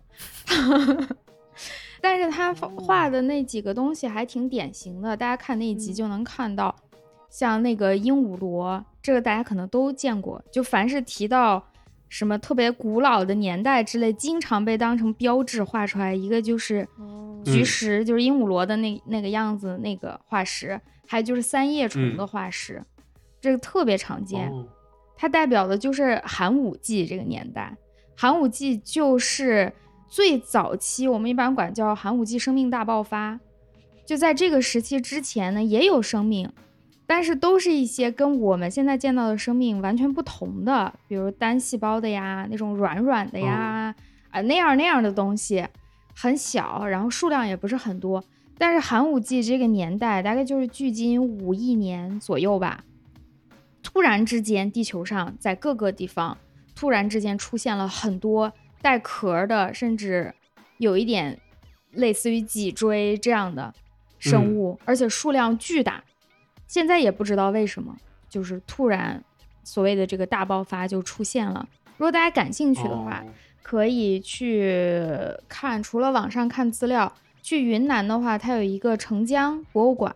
但是他画的那几个东西还挺典型的，大家看那一集就能看到，像那个鹦鹉螺，这个大家可能都见过，就凡是提到。什么特别古老的年代之类，经常被当成标志画出来。一个就是菊石，就是鹦鹉螺的那那个样子那个化石，还有就是三叶虫的化石，这个特别常见。它代表的就是寒武纪这个年代。寒武纪就是最早期，我们一般管叫寒武纪生命大爆发。就在这个时期之前呢，也有生命，但是都是一些跟我们现在见到的生命完全不同的，比如单细胞的呀，那种软软的呀，啊那样那样的东西，很小，然后数量也不是很多。但是寒武纪这个年代，大概就是距今五亿年左右吧。突然之间，地球上在各个地方突然之间出现了很多带壳的，甚至有一点类似于脊椎这样的生物，而且数量巨大。现在也不知道为什么，就是突然所谓的这个大爆发就出现了。如果大家感兴趣的话，可以去看。除了网上看资料，去云南的话，它有一个澄江博物馆。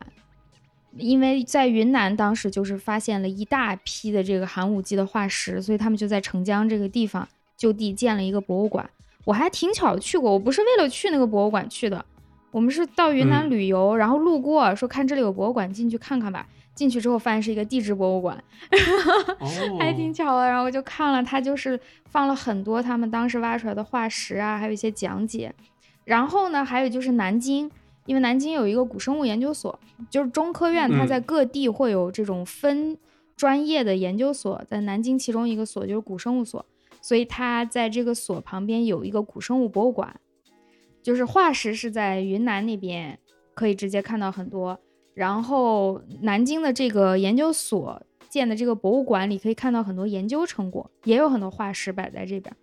因为在云南当时就是发现了一大批的这个寒武纪的化石，所以他们就在澄江这个地方就地建了一个博物馆。我还挺巧去过，我不是为了去那个博物馆去的，我们是到云南旅游，然后路过说看这里有博物馆，进去看看吧。进去之后发现是一个地质博物馆，还挺巧的。然后我就看了，它就是放了很多他们当时挖出来的化石啊，还有一些讲解。然后呢，还有就是南京。因为南京有一个古生物研究所，就是中科院，它在各地会有这种分专业的研究所，在南京其中一个所就是古生物所，所以它在这个所旁边有一个古生物博物馆，就是化石是在云南那边可以直接看到很多，然后南京的这个研究所建的这个博物馆里可以看到很多研究成果，也有很多化石摆在这边，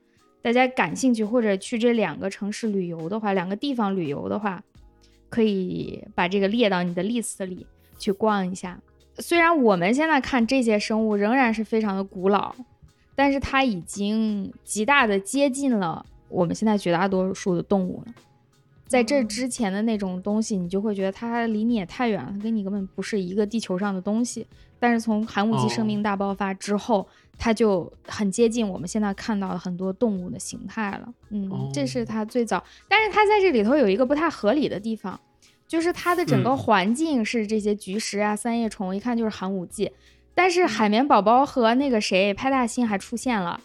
大家感兴趣或者去这两个城市旅游的话，两个地方旅游的话。可以把这个列到你的 list 里去逛一下。虽然我们现在看这些生物仍然是非常的古老，但是它已经极大的接近了我们现在绝大多数的动物了。在这之前的那种东西，你就会觉得它离你也太远了，跟你根本不是一个地球上的东西。但是从寒武纪生命大爆发之后，它就很接近我们现在看到的很多动物的形态了。嗯，这是它最早，但是它在这里头有一个不太合理的地方，就是它的整个环境是这些菊石啊、三叶虫，一看就是寒武纪。但是海绵宝宝和那个谁派大星还出现了，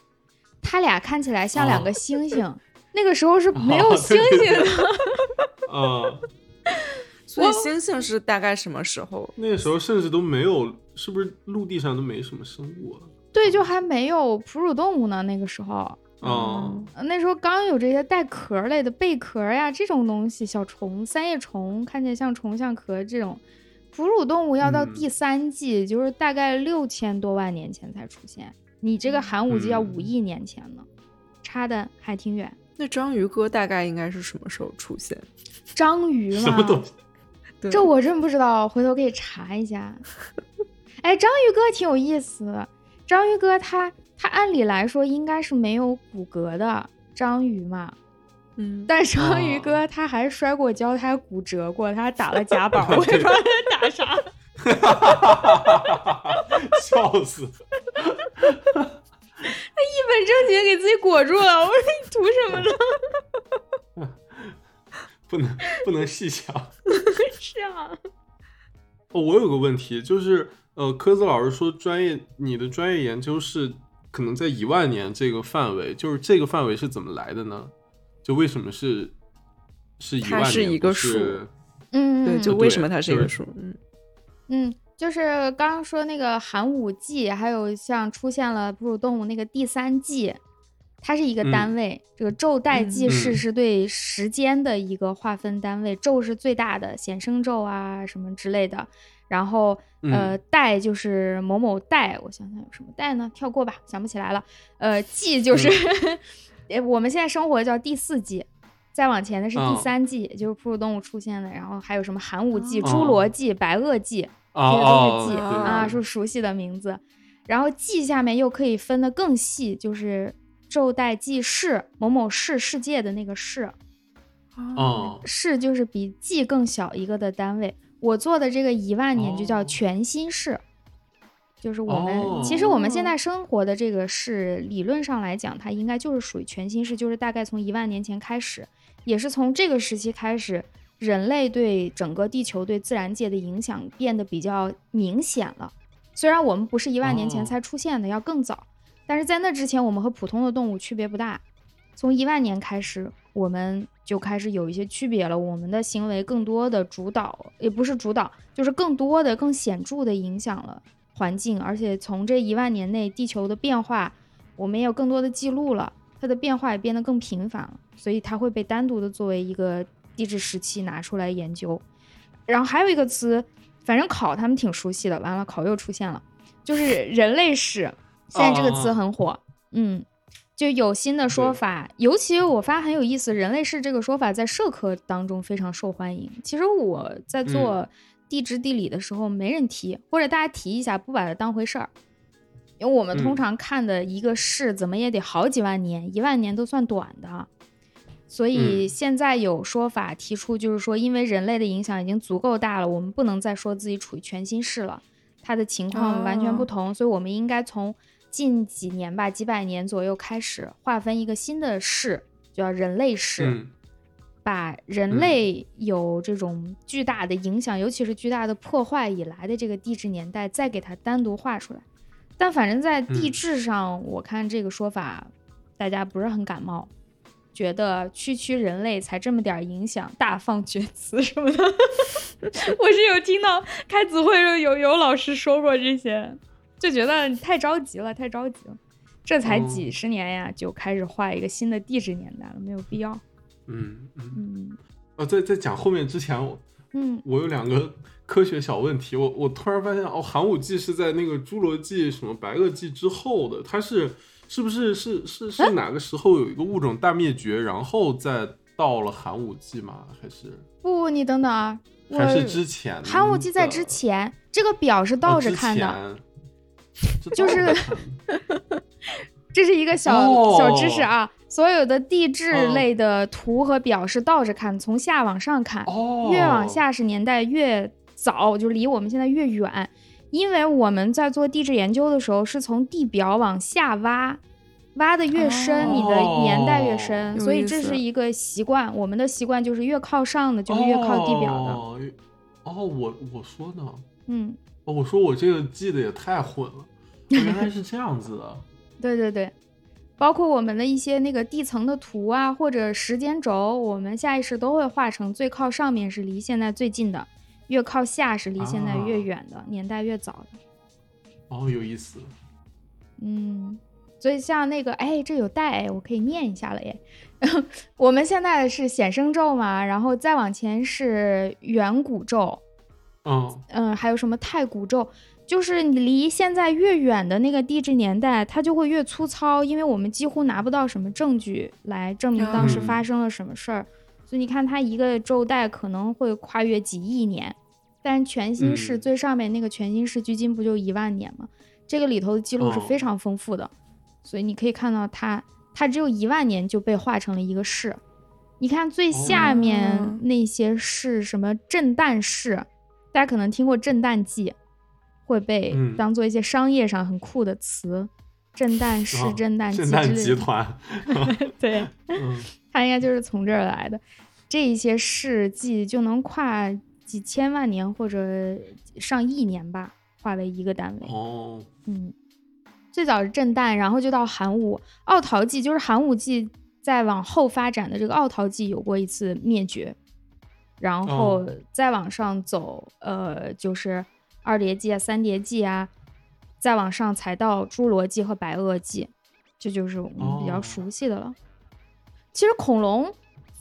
他俩看起来像两个星星。那个时候是没有星星的。啊，所以星星是大概什么时候？那个时候甚至都没有，是不是陆地上都没什么生物啊？对，就还没有哺乳动物呢。那个时候，嗯，那时候刚有这些带壳类的贝壳呀这种东西，小虫、三叶虫，看起来像虫像壳这种哺乳动物，要到第三纪，就是大概六千多万年前才出现。你这个寒武纪要五亿年前呢，差的还挺远。那章鱼哥大概应该是什么时候出现？章鱼什么东西？这我真不知道，回头可以查一下。哎，章鱼哥挺有意思。章鱼哥他他按理来说应该是没有骨骼的章鱼嘛，嗯，但章鱼哥他还摔过跤，他还骨折过，他还打了夹板，我也不知道他打啥。笑死！他一本正经给自己裹住了，我说你图什么呢？不能不能细想。是啊。哦，我有个问题，就是呃，科子老师说专业，你的专业研究是可能在一万年这个范围，就是这个范围是怎么来的呢？就为什么是是一万年？它是一个数。嗯，对，就为什么它是一个数？嗯嗯。就是刚刚说那个寒武纪，还有像出现了哺乳动物那个第三纪，它是一个单位。这个昼代纪事是对时间的一个划分单位，昼是最大的显生昼啊什么之类的。然后呃代就是某某代，我想想有什么代呢？跳过吧，想不起来了。呃纪就是 我们现在生活叫第四纪，再往前的是第三纪，也就是哺乳动物出现的。然后还有什么寒武纪、侏罗纪、白垩纪。这些都是纪啊，是熟悉的名字。然后纪下面又可以分得更细，就是纣代纪世某某世世界的那个世。哦，世就是比纪更小一个的单位。我做的这个一万年就叫全新世，就是我们其实我们现在生活的这个是，理论上来讲，它应该就是属于全新世，就是大概从一万年前开始，也是从这个时期开始。人类对整个地球、对自然界的影响变得比较明显了。虽然我们不是一万年前才出现的，要更早，但是在那之前，我们和普通的动物区别不大。从一万年开始，我们就开始有一些区别了。我们的行为更多的主导，也不是主导，就是更多的、更显著的影响了环境。而且从这一万年内地球的变化，我们也有更多的记录了，它的变化也变得更频繁了，所以它会被单独的作为一个地质时期拿出来研究。然后还有一个词，反正考他们挺熟悉的。完了，考又出现了，就是 人类史。现在这个词很火，嗯，就有新的说法，尤其我发现很有意思，人类是这个说法在社科当中非常受欢迎。其实我在做地质地理的时候没人提，或者大家提一下不把它当回事儿，因为我们通常看的一个市怎么也得好几万年，一万年都算短的。所以现在有说法提出，就是说因为人类的影响已经足够大了，我们不能再说自己处于全新世了，它的情况完全不同，所以我们应该从。近几年吧，几百年左右开始划分一个新的世，叫人类世，把人类有这种巨大的影响，尤其是巨大的破坏以来的这个地质年代，再给它单独画出来。但反正在地质上，我看这个说法大家不是很感冒，觉得区区人类才这么点影响，大放厥词什么的。我是有听到开子会时候有有老师说过这些。就觉得太着急了，太着急了，这才几十年呀，就开始画一个新的地质年代了，没有必要。嗯嗯嗯。呃，在在讲后面之前，我嗯，我有两个科学小问题。我我突然发现，哦，寒武纪是在那个侏罗纪、什么白垩纪之后的，它是是不是是是是哪个时候有一个物种大灭绝，然后再到了寒武纪吗？还是不？你等等啊，还是之前？寒武纪在之前，这个表是倒着看的。就是，这是一个小小知识啊！所有的地质类的图和表是倒着看，从下往上看，越往下是年代越早，就离我们现在越远。因为我们在做地质研究的时候，是从地表往下挖，挖的越深，你的年代越深，所以这是一个习惯。我们的习惯就是越靠上的，就是越靠地表的。哦，我我说呢，嗯。哦，我说我这个记得也太混了，原来是这样子的。对对对，包括我们的一些那个地层的图啊，或者时间轴，我们下意识都会画成最靠上面是离现在最近的，越靠下是离现在越远的，年代越早的。哦，有意思。嗯，所以像那个，哎，这有带，我可以念一下了耶。我们现在是显生咒嘛，然后再往前是远古咒。嗯嗯，还有什么太古咒？就是你离现在越远的那个地质年代，它就会越粗糙，因为我们几乎拿不到什么证据来证明当时发生了什么事儿。所以你看，它一个周代可能会跨越几亿年，但是全新世最上面那个全新世距今不就一万年吗？这个里头的记录是非常丰富的，所以你可以看到它，它只有一万年就被画成了一个市。你看最下面那些是什么震旦市？大家可能听过震旦纪，会被当做一些商业上很酷的词，震旦市、震旦震旦集团，对，它应该就是从这儿来的。这一些事迹就能跨几千万年或者上亿年吧，化为一个单位。哦，嗯，最早是震旦，然后就到寒武、奥陶纪，就是寒武纪再往后发展的这个奥陶纪有过一次灭绝。然后再往上走，呃，就是二叠纪啊、三叠纪啊，再往上才到侏罗纪和白垩纪，这就是我们比较熟悉的了。其实恐龙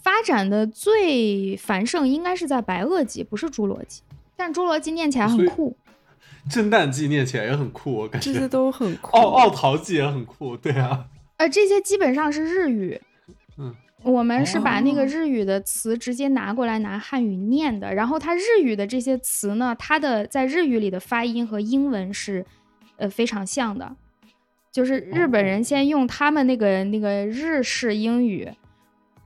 发展的最繁盛应该是在白垩纪，不是侏罗纪。但侏罗纪念起来很酷，震旦纪念起来也很酷，我感觉这些都很酷。奥奥陶纪也很酷，对啊。呃，这些基本上是日语。嗯。我们是把那个日语的词直接拿过来拿汉语念的，然后它日语的这些词呢，它的在日语里的发音和英文是，呃非常像的，就是日本人先用他们那个那个日式英语，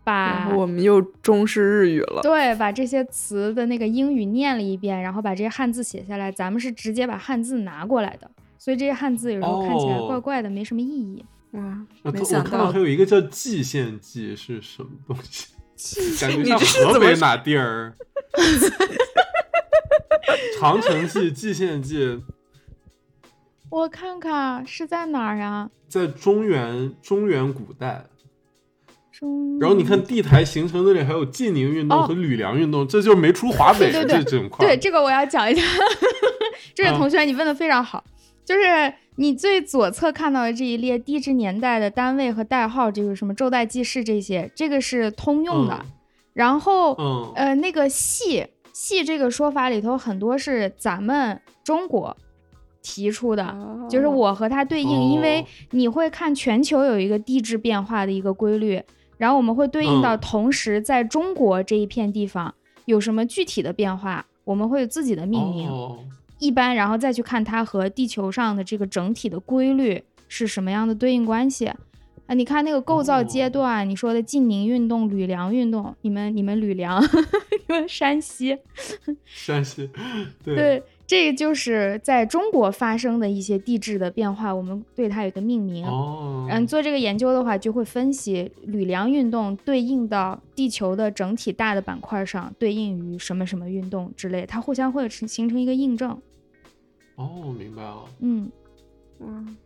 把我们又中式日语了，对，把这些词的那个英语念了一遍，然后把这些汉字写下来，咱们是直接把汉字拿过来的，所以这些汉字有时候看起来怪怪的，没什么意义。哇，没想到还有一个叫蓟县蓟是什么东西？感觉像河北哪地儿？长城记、蓟县记，我看看是在哪儿呀？在中原，中原古代中。然后你看地台形成那里还有晋宁运动和吕梁运动，这就是没出华北这这整块。对这个我要讲一下，这位同学你问的非常好，就是你最左侧看到的这一列地质年代的单位和代号，就是什么周代记事这些，这个是通用的。然后，呃，那个系系这个说法里头很多是咱们中国。提出的就是我和它对应，因为你会看全球有一个地质变化的一个规律，然后我们会对应到同时在中国这一片地方有什么具体的变化，我们会有自己的命名，一般然后再去看它和地球上的这个整体的规律是什么样的对应关系啊？你看那个构造阶段，你说的晋宁运动、吕梁运动，你们你们吕梁，你们山西，山西，对。对这个就是在中国发生的一些地质的变化，我们对它有个命名。哦，嗯，做这个研究的话，就会分析吕梁运动对应到地球的整体大的板块上，对应于什么什么运动之类，它互相会形形成一个印证。哦，明白了。嗯，嗯，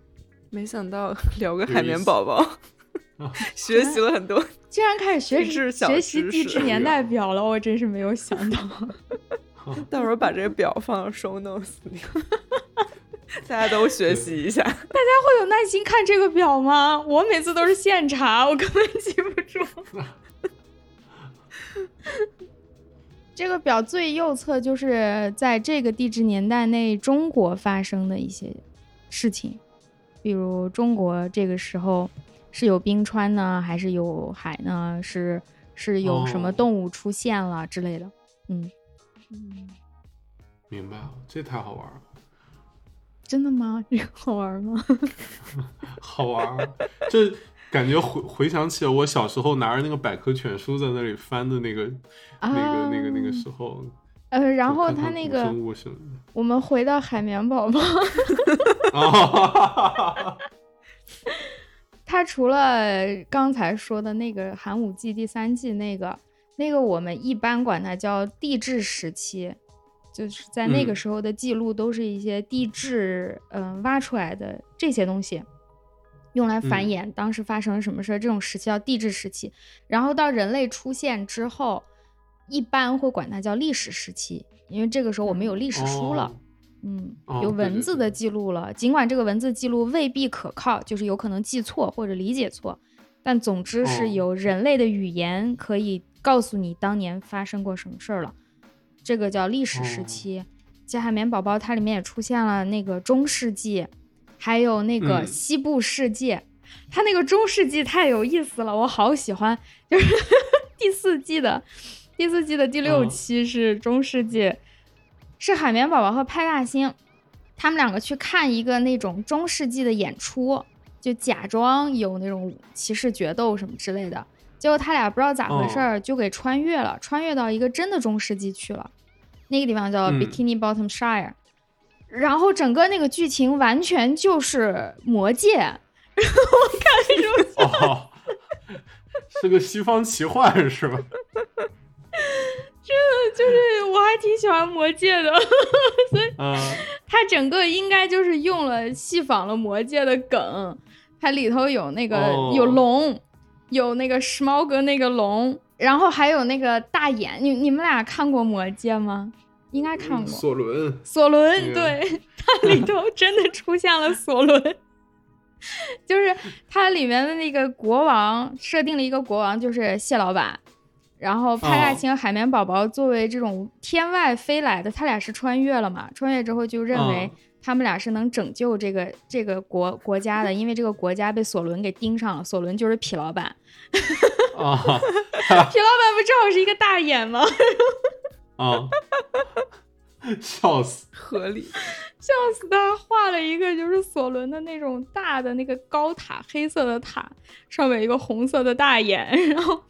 没想到 聊个海绵宝宝，学习了很多，竟然开始学习学习地质年代表了，我真是没有想到。到时候把这个表放到 show notes 里，大家都学习一下。大家会有耐心看这个表吗？我每次都是现查，我根本记不住。这个表最右侧就是在这个地质年代内中国发生的一些事情，比如中国这个时候是有冰川呢，还是有海呢？是是有什么动物出现了之类的？嗯。嗯，明白了，这太好玩了。真的吗？这 个好玩吗？好玩，这感觉回回想起我小时候拿着那个百科全书在那里翻的那个那个那个那个时候。呃，然后他那个，我们回到海绵宝宝。他除了刚才说的那个寒武纪第三季那个。那个我们一般管它叫地质时期，就是在那个时候的记录都是一些地质，嗯，挖出来的这些东西，用来繁衍当时发生了什么事儿。这种时期叫地质时期。然后到人类出现之后，一般会管它叫历史时期，因为这个时候我们有历史书了，嗯，有文字的记录了。尽管这个文字记录未必可靠，就是有可能记错或者理解错，但总之是有人类的语言可以。告诉你当年发生过什么事儿了，这个叫历史时期。《海绵宝宝》它里面也出现了那个中世纪，还有那个西部世界。它那个中世纪太有意思了，我好喜欢。就是 第四季的第四季的第六期是中世纪，是海绵宝宝和派大星他们两个去看一个那种中世纪的演出，就假装有那种骑士决斗什么之类的。结果他俩不知道咋回事儿，就给穿越了，穿越到一个真的中世纪去了。那个地方叫 Bikini Bottom Shire，然后整个那个剧情完全就是魔戒。我看着哦，是个西方奇幻是吧？真的就是我还挺喜欢魔戒的，所以它整个应该就是用了戏仿了魔戒的梗，它里头有那个有龙。有那个时髦哥那个龙，然后还有那个大眼，你你们俩看过《魔戒》吗？应该看过。索伦，索伦，对，它里头真的出现了索伦，就是它里面的那个国王设定了一个国王，就是蟹老板，然后派大星、海绵宝宝作为这种天外飞来的，他俩是穿越了嘛？穿越之后就认为。他们俩是能拯救这个这个国国家的，因为这个国家被索伦给盯上了。索伦就是痞老板，啊，痞老板不正好是一个大眼吗？啊，笑死，合理，笑死他！画了一个就是索伦的那种大的那个高塔，黑色的塔，上面一个红色的大眼，然后，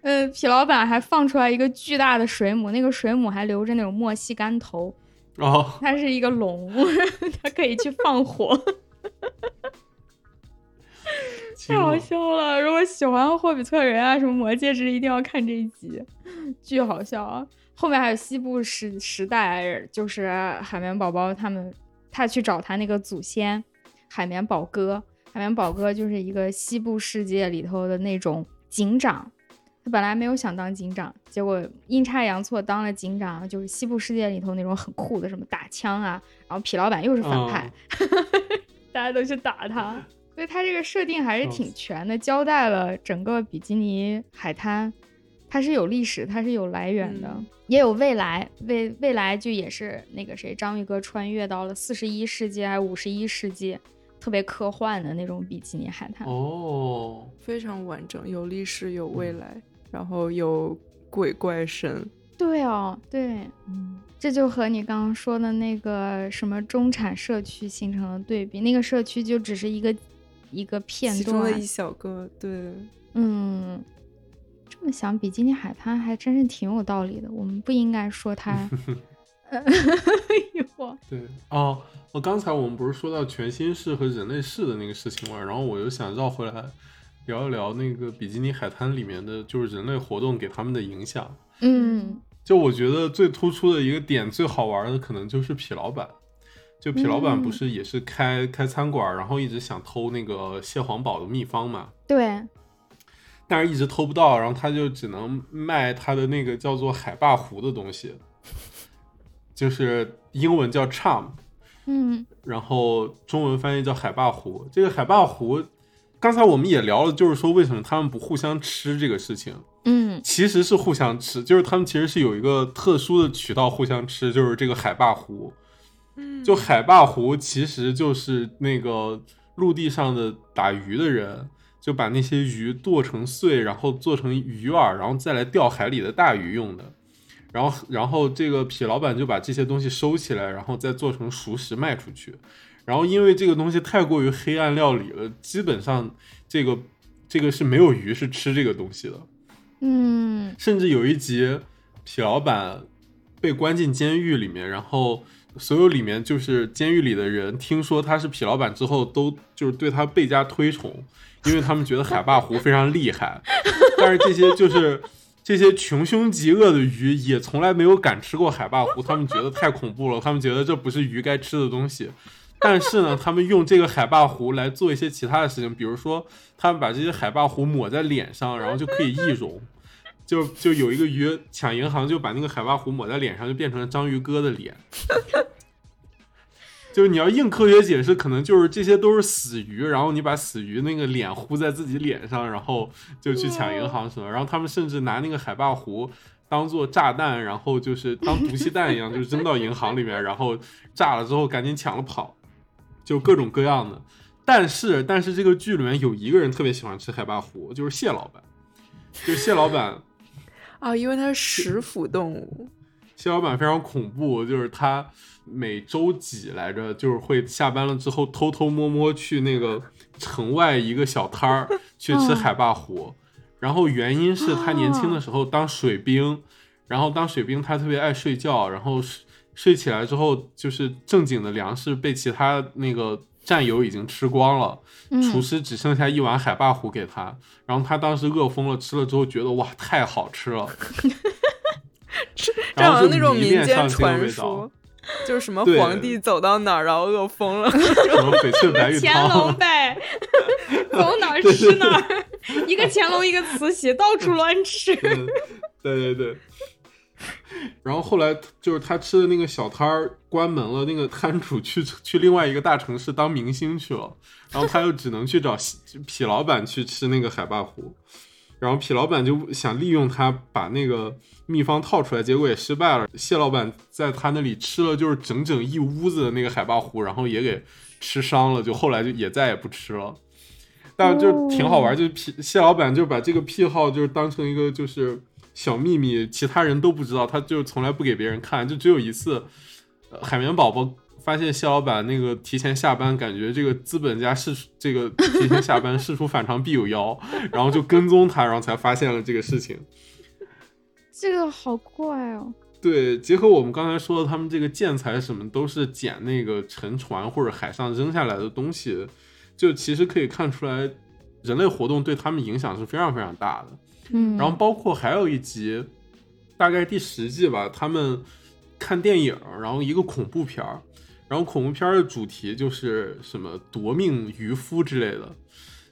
呃，痞老板还放出来一个巨大的水母，那个水母还留着那种墨西干头。哦，它是一个龙，它可以去放火，太好笑了！如果喜欢霍比特人啊，什么魔戒之，一定要看这一集，巨好笑啊！后面还有西部时时代，就是海绵宝宝他们，他去找他那个祖先海绵宝哥，海绵宝哥就是一个西部世界里头的那种警长。他本来没有想当警长，结果阴差阳错当了警长，就是西部世界里头那种很酷的，什么打枪啊。然后痞老板又是反派，大家都去打他，所以他这个设定还是挺全的，交代了整个比基尼海滩，它是有历史，它是有来源的，也有未来。未未来就也是那个谁，章鱼哥穿越到了四十一世纪还是五十一世纪，特别科幻的那种比基尼海滩。哦，非常完整，有历史，有未来。然后有鬼怪神，对哦，对，嗯，这就和你刚刚说的那个什么中产社区形成了对比。那个社区就只是一个一个片段，其中的一小个，对，嗯，这么想，比基尼海滩还真是挺有道理的。我们不应该说它，对哦，我刚才我们不是说到全新世和人类世的那个事情吗？然后我又想绕回来。聊一聊那个比基尼海滩里面的就是人类活动给他们的影响。嗯，就我觉得最突出的一个点，最好玩的可能就是痞老板。就痞老板不是也是开开餐馆，然后一直想偷那个蟹黄堡的秘方嘛？对。但是一直偷不到，然后他就只能卖他的那个叫做海霸湖的东西，就是英文叫 charm，嗯，然后中文翻译叫海霸湖。这个海霸湖。刚才我们也聊了，就是说为什么他们不互相吃这个事情。嗯，其实是互相吃，就是他们其实是有一个特殊的渠道互相吃，就是这个海霸湖。嗯，就海霸湖其实就是那个陆地上的打鱼的人，就把那些鱼剁成碎，然后做成鱼饵，然后再来钓海里的大鱼用的。然后，然后这个痞老板就把这些东西收起来，然后再做成熟食卖出去。然后，因为这个东西太过于黑暗料理了，基本上这个这个是没有鱼是吃这个东西的。嗯，甚至有一集，痞老板被关进监狱里面，然后所有里面就是监狱里的人听说他是痞老板之后，都就是对他倍加推崇，因为他们觉得海霸湖非常厉害。但是这些就是这些穷凶极恶的鱼也从来没有敢吃过海霸湖，他们觉得太恐怖了，他们觉得这不是鱼该吃的东西。但是呢，他们用这个海霸湖来做一些其他的事情，比如说，他们把这些海霸湖抹在脸上，然后就可以易容。就就有一个鱼抢银行，就把那个海霸湖抹在脸上，就变成了章鱼哥的脸。就是你要硬科学解释，可能就是这些都是死鱼，然后你把死鱼那个脸糊在自己脸上，然后就去抢银行什么。然后他们甚至拿那个海霸湖当做炸弹，然后就是当毒气弹一样，就是扔到银行里面，然后炸了之后赶紧抢了跑。就各种各样的，但是但是这个剧里面有一个人特别喜欢吃海霸湖，就是蟹老板。就是蟹老板啊，因为他是食腐动物。蟹老板非常恐怖，就是他每周几来着，就是会下班了之后偷偷摸摸去那个 城外一个小摊儿去吃海霸糊。然后原因是他年轻的时候当水兵，然后当水兵他特别爱睡觉，然后。睡起来之后，就是正经的粮食被其他那个战友已经吃光了，厨师只剩下一碗海霸糊给他，然后他当时饿疯了，吃了之后觉得哇太好吃了，这好像那种民间传说，就是什么皇帝走到哪儿然后饿疯了，什么翡翠白玉汤，乾隆呗，走哪儿吃哪儿，一个乾隆一个慈禧，到处乱吃，对对对。然后后来就是他吃的那个小摊儿关门了，那个摊主去去另外一个大城市当明星去了，然后他又只能去找痞老板去吃那个海霸湖，然后痞老板就想利用他把那个秘方套出来，结果也失败了。蟹老板在他那里吃了就是整整一屋子的那个海霸糊，然后也给吃伤了，就后来就也再也不吃了。但就挺好玩，就痞蟹老板就把这个癖好就是当成一个就是。小秘密，其他人都不知道，他就从来不给别人看，就只有一次，海绵宝宝发现谢老板那个提前下班，感觉这个资本家事这个提前下班，事出反常必有妖，然后就跟踪他，然后才发现了这个事情。这个好怪哦。对，结合我们刚才说的，他们这个建材什么都是捡那个沉船或者海上扔下来的东西，就其实可以看出来，人类活动对他们影响是非常非常大的。嗯，然后包括还有一集，大概第十季吧，他们看电影，然后一个恐怖片儿，然后恐怖片儿的主题就是什么夺命渔夫之类的，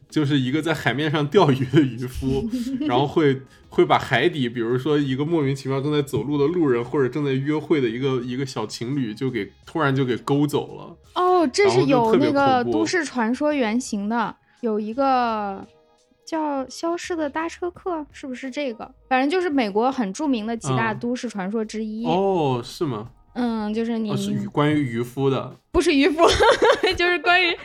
就是一个在海面上钓鱼的渔夫，然后会会把海底，比如说一个莫名其妙正在走路的路人，或者正在约会的一个一个小情侣，就给突然就给勾走了。哦，这是有那个都市传说原型的，有一个叫《消失的搭车客》，是不是这个？反正就是美国很著名的几大都市传说之一。哦，是吗？嗯，就是你是关于渔夫的，不是渔夫，就是关于。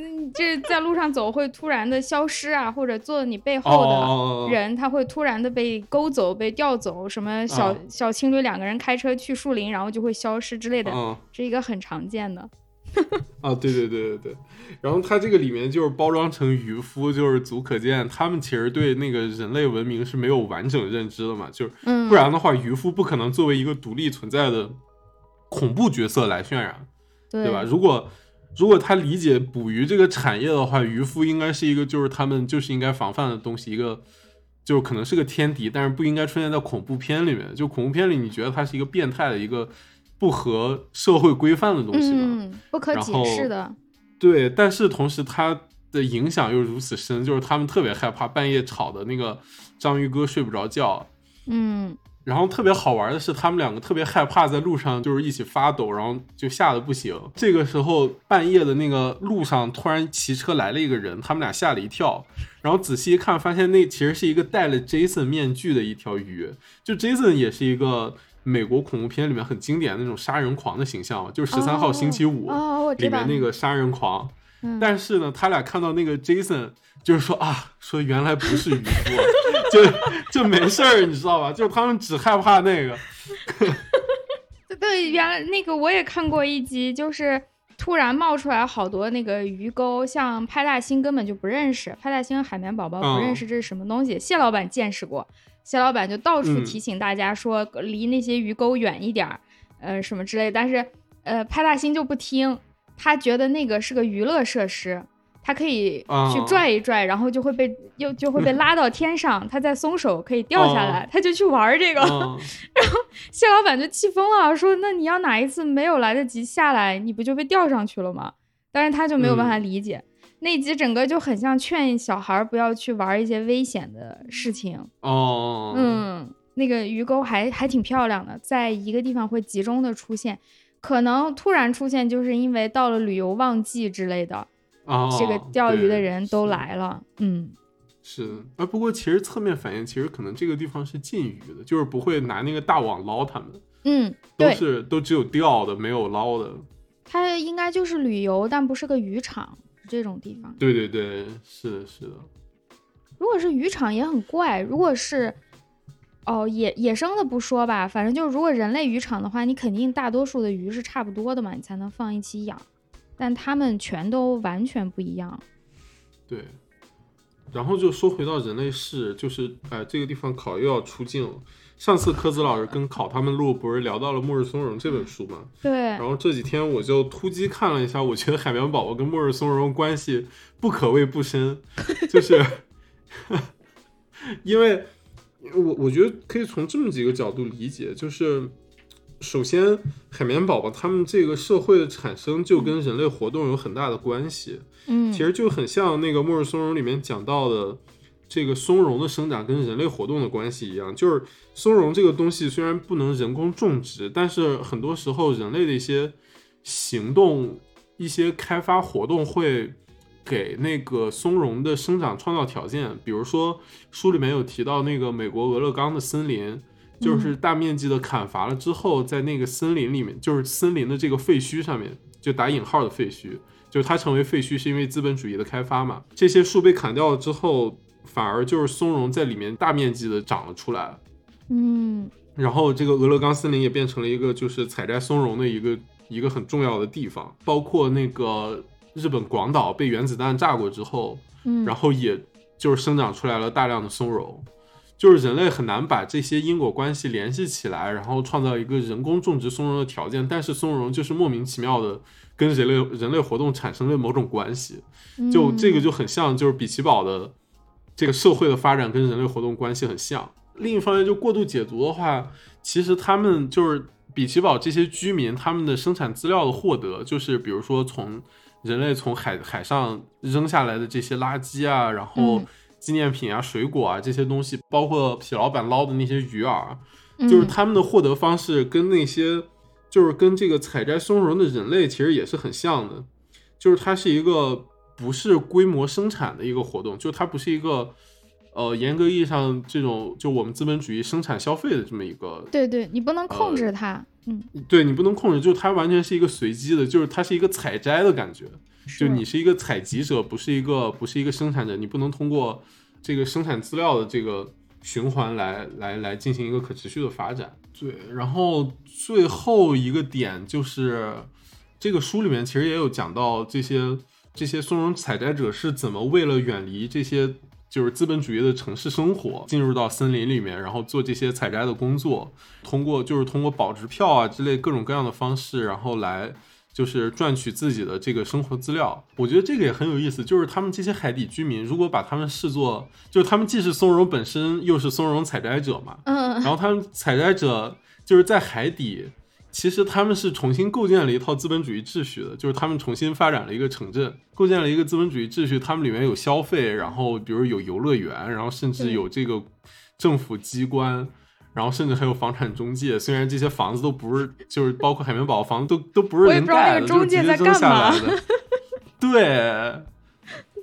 嗯，就是在路上走会突然的消失啊，或者坐你背后的人，他会突然的被勾走、被调走。什么小小情侣两个人开车去树林，然后就会消失之类的，是一个很常见的。啊，对对对对对。然后他这个里面就是包装成渔夫，就是足可见他们其实对那个人类文明是没有完整认知的嘛，就是不然的话，渔夫不可能作为一个独立存在的恐怖角色来渲染，对吧？如果如果他理解捕鱼这个产业的话，渔夫应该是一个就是他们就是应该防范的东西，一个就可能是个天敌，但是不应该出现在恐怖片里面。就恐怖片里，你觉得他是一个变态的一个不合社会规范的东西吗？不可解释的。对，但是同时他的影响又如此深，就是他们特别害怕半夜吵的那个章鱼哥睡不着觉。嗯。然后特别好玩的是，他们两个特别害怕在路上就是一起发抖，然后就吓得不行。这个时候半夜的那个路上突然骑车来了一个人，他们俩吓了一跳。然后仔细一看，发现那其实是一个戴了 Jason 面具的一条鱼。就 Jason 也是一个美国恐怖片里面很经典的那种杀人狂的形象，就是十三号星期五里面那个杀人狂。但是呢，他俩看到那个 Jason，就是说啊，说原来不是渔夫。就就没事儿，你知道吧？就他们只害怕那个。对，原来那个我也看过一集，就是突然冒出来好多那个鱼钩，像派大星根本就不认识，派大星海绵宝宝不认识这是什么东西。谢老板见识过，谢老板就到处提醒大家说离那些鱼钩远一点儿，呃，什么之类。但是呃，派大星就不听，他觉得那个是个娱乐设施。他可以去拽一拽，然后就会被又就会被拉到天上，他再松手可以掉下来，他就去玩这个，然后谢老板就气疯了，说：“那你要哪一次没有来得及下来，你不就被吊上去了吗？”但是他就没有办法理解，那集整个就很像劝小孩不要去玩一些危险的事情。哦，嗯，那个鱼钩还还挺漂亮的，在一个地方会集中的出现，可能突然出现，就是因为到了旅游旺季之类的。这个钓鱼的人都来了，嗯，是啊。不过其实侧面反映，其实可能这个地方是禁渔的，就是不会拿那个大网捞他们，嗯，都是都只有钓的，没有捞的。它应该就是旅游，但不是个渔场，这种地方。对对对，是的，是的。如果是渔场也很怪，如果是哦野野生的不说吧，反正就是如果人类渔场的话，你肯定大多数的鱼是差不多的嘛，你才能放一起养。但他们全都完全不一样，对。然后就说回到人类世，就是哎，这个地方考又要出镜了。上次科子老师跟考他们录，不是聊到了《末日松茸》这本书吗？对。然后这几天我就突击看了一下，我觉得海绵宝宝跟末日松茸关系不可谓不深，就是 因为我我觉得可以从这么几个角度理解，就是。首先，海绵宝宝他们这个社会的产生就跟人类活动有很大的关系。嗯，其实就很像那个《末日松茸》里面讲到的这个松茸的生长跟人类活动的关系一样。就是松茸这个东西虽然不能人工种植，但是很多时候人类的一些行动、一些开发活动会给那个松茸的生长创造条件。比如说书里面有提到那个美国俄勒冈的森林。就是大面积的砍伐了之后，在那个森林里面，就是森林的这个废墟上面，就打引号的废墟，就是它成为废墟是因为资本主义的开发嘛。这些树被砍掉了之后，反而就是松茸在里面大面积的长了出来。嗯，然后这个俄勒冈森林也变成了一个就是采摘松茸的一个一个很重要的地方。包括那个日本广岛被原子弹炸过之后，嗯，然后也就是生长出来了大量的松茸。就是人类很难把这些因果关系联系起来，然后创造一个人工种植松茸的条件。但是松茸就是莫名其妙的跟人类人类活动产生了某种关系，就这个就很像，就是比奇堡的这个社会的发展跟人类活动关系很像。另一方面，就过度解读的话，其实他们就是比奇堡这些居民他们的生产资料的获得，就是比如说从人类从海海上扔下来的这些垃圾啊，然后纪念品啊、水果啊这些东西，包括痞老板捞的那些鱼饵，就是他们的获得方式跟那些就是跟这个采摘松茸的人类其实也是很像的，就是它是一个不是规模生产的一个活动，就它不是一个。呃，严格意义上，这种就我们资本主义生产消费的这么一个，对对，你不能控制它，嗯，对你不能控制，就是它完全是一个随机的，就是它是一个采摘的感觉，就你是一个采集者，不是一个不是一个生产者，你不能通过这个生产资料的这个循环来来来进行一个可持续的发展。对，然后最后一个点就是这个书里面其实也有讲到这些这些松茸采摘者是怎么为了远离这些。就是资本主义的城市生活，进入到森林里面，然后做这些采摘的工作，通过就是通过保值票啊之类各种各样的方式，然后来就是赚取自己的这个生活资料。我觉得这个也很有意思，就是他们这些海底居民，如果把他们视作，就是他们既是松茸本身，又是松茸采摘者嘛，嗯，然后他们采摘者就是在海底。其实他们是重新构建了一套资本主义秩序的，就是他们重新发展了一个城镇，构建了一个资本主义秩序。他们里面有消费，然后比如有游乐园，然后甚至有这个政府机关，然后甚至还有房产中介。虽然这些房子都不是，就是包括海绵宝宝房子都都不是人盖的，就是直接扔下来的。对，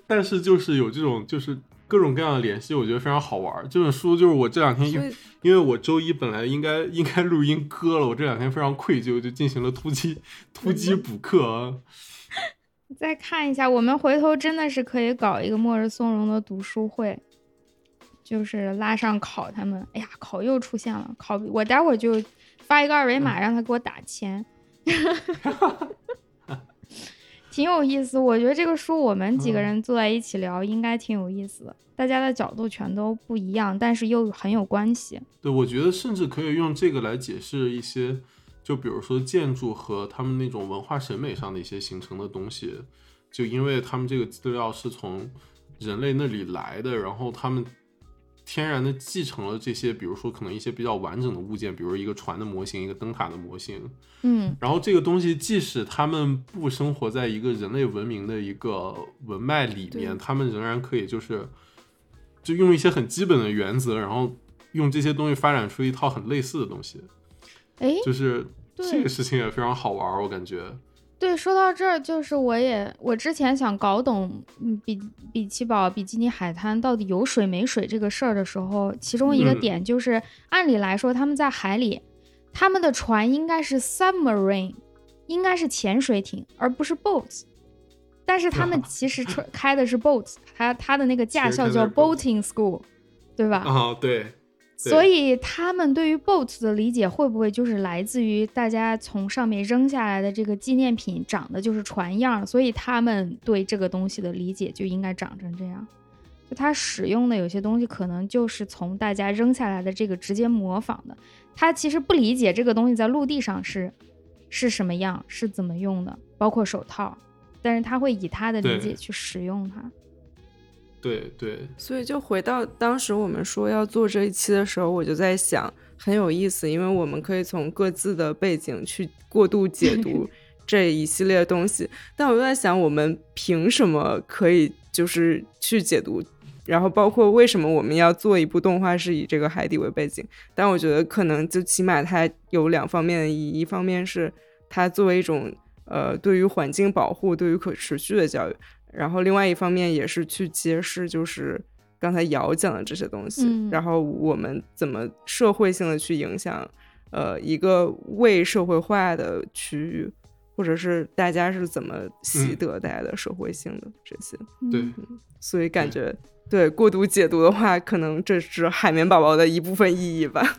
但是就是有这种就是。各种各样的联系，我觉得非常好玩。这本书就是我这两天，因因为我周一本来应该应该录音搁了，我这两天非常愧疚，就进行了突击突击补课。再看一下，我们回头真的是可以搞一个末日松茸的读书会，就是拉上考他们。哎呀，考又出现了，考我待会儿就发一个二维码，让他给我打钱。挺有意思，我觉得这个书我们几个人坐在一起聊应该挺有意思的。大家的角度全都不一样，但是又很有关系。对，我觉得甚至可以用这个来解释一些，就比如说建筑和他们那种文化审美上的一些形成的东西，就因为他们这个资料是从人类那里来的，然后他们。天然的继承了这些，比如说可能一些比较完整的物件，比如一个船的模型，一个灯塔的模型，嗯，然后这个东西即使他们不生活在一个人类文明的一个文脉里面，他们仍然可以就是就用一些很基本的原则，然后用这些东西发展出一套很类似的东西，哎，就是这个事情也非常好玩，我感觉。对，说到这儿，就是我也我之前想搞懂，嗯，比比奇堡、比基尼海滩到底有水没水这个事儿的时候，其中一个点就是，按理来说他们在海里，他们的船应该是 submarine，应该是潜水艇，而不是 boats，但是他们 其实开的是 boats，他他的那个驾校叫 boating school，对吧？啊，对。所以他们对于 boat 的理解会不会就是来自于大家从上面扔下来的这个纪念品长得就是船样，所以他们对这个东西的理解就应该长成这样。就他使用的有些东西可能就是从大家扔下来的这个直接模仿的。他其实不理解这个东西在陆地上是是什么样，是怎么用的，包括手套，但是他会以他的理解去使用它。对对，所以就回到当时我们说要做这一期的时候，我就在想很有意思，因为我们可以从各自的背景去过度解读 这一系列东西。但我又在想，我们凭什么可以就是去解读？然后包括为什么我们要做一部动画是以这个海底为背景？但我觉得可能就起码它有两方面的意义，一方面是它作为一种呃对于环境保护、对于可持续的教育。然后另外一方面也是去揭示，就是刚才姚讲的这些东西，然后我们怎么社会性的去影响，呃，一个未社会化的区域，或者是大家是怎么习得大家的社会性的这些。对，所以感觉对过度解读的话，可能这是海绵宝宝的一部分意义吧。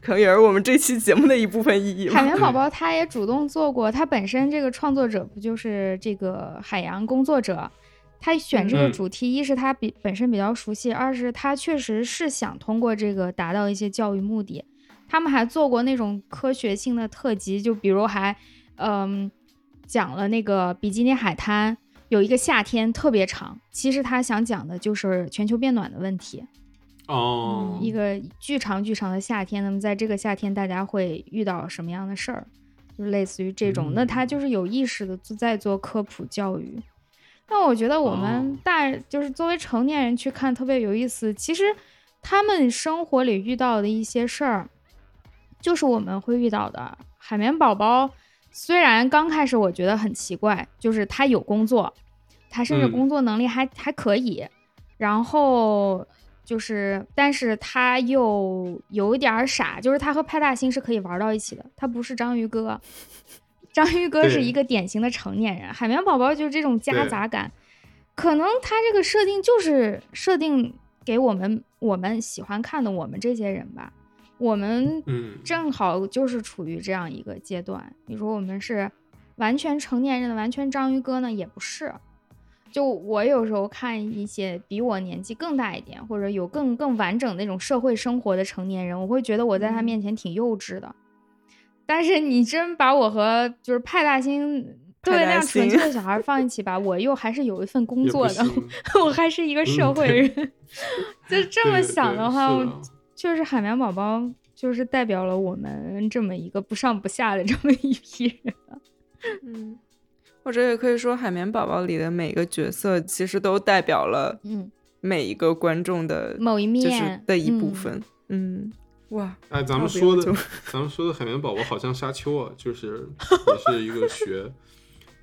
可能也是我们这期节目的一部分意义。海绵宝宝他也主动做过，他本身这个创作者不就是这个海洋工作者？他选这个主题，一是他比本身比较熟悉，二是他确实是想通过这个达到一些教育目的。他们还做过那种科学性的特辑，就比如还嗯讲了那个比基尼海滩有一个夏天特别长，其实他想讲的就是全球变暖的问题。哦，一个巨长巨长的夏天，那么在这个夏天，大家会遇到什么样的事儿？就类似于这种，那他就是有意识的在做科普教育。那我觉得我们大就是作为成年人去看特别有意思。其实他们生活里遇到的一些事儿，就是我们会遇到的。海绵宝宝虽然刚开始我觉得很奇怪，就是他有工作，他甚至工作能力还还可以，然后就是，但是他又有一点傻，就是他和派大星是可以玩到一起的，他不是章鱼哥。章鱼哥是一个典型的成年人，海绵宝宝就是这种夹杂感，可能他这个设定就是设定给我们我们喜欢看的我们这些人吧，我们正好就是处于这样一个阶段。你说我们是完全成年人的完全章鱼哥呢，也不是。就我有时候看一些比我年纪更大一点，或者有更更完整那种社会生活的成年人，我会觉得我在他面前挺幼稚的。但是你真把我和就是派大星对那样纯粹的小孩放一起吧，我又还是有一份工作的，我还是一个社会人。就这么想的话，就是海绵宝宝就是代表了我们这么一个不上不下的这么一批人。嗯，或者也可以说，海绵宝宝里的每个角色其实都代表了嗯每一个观众的某一面的一部分。嗯。哇，哎，咱们说的，咱们说的海绵宝宝好像沙丘啊，就是也是一个学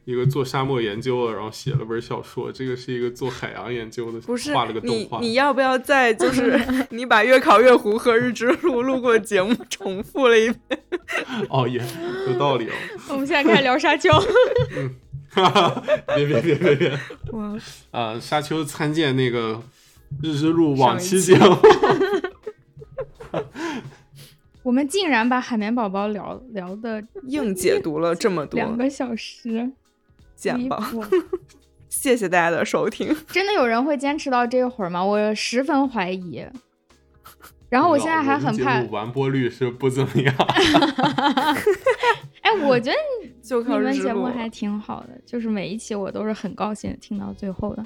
一个做沙漠研究的，然后写了本小说。这个是一个做海洋研究的，不是画了个动画。你要不要再就 是你把月考月湖和日之路录过节目重复了一遍？哦，也有道理哦。我们现在开始聊沙丘。嗯，别别别别别！哇啊，沙丘参见那个日之路往期节目。我们竟然把海绵宝宝聊聊的硬解读了这么多两个小时，简吧！谢谢大家的收听。真的有人会坚持到这会儿吗？我十分怀疑。然后我现在还很怕完播率是不怎么样。哎，我觉得 你们节目还挺好的，就是每一期我都是很高兴听到最后的。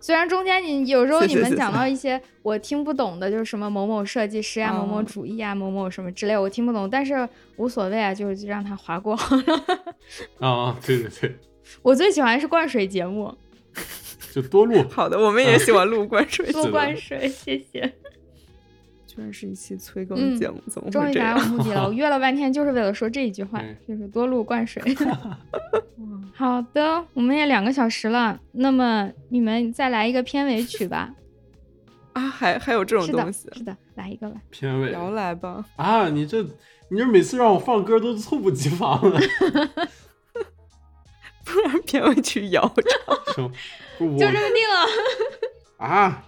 虽然中间你有时候你们讲到一些我听不懂的，就是什么某某设计师啊、某某主义啊、某某什么之类，我听不懂，但是无所谓啊，就是让它划过。啊，对对对，我最喜欢是灌水节目，就多录。好的，我们也喜欢录灌水，多灌水，谢谢。居然是一期催更节目，怎么终于达到目的了？我约了半天就是为了说这一句话，就是多录灌水。好的，我们也两个小时了，那么你们再来一个片尾曲吧。啊，还还有这种东西？是的，来一个吧。片尾摇来吧。啊，你这你这每次让我放歌都猝不及防了，不然片尾曲摇唱。就这么定了。啊，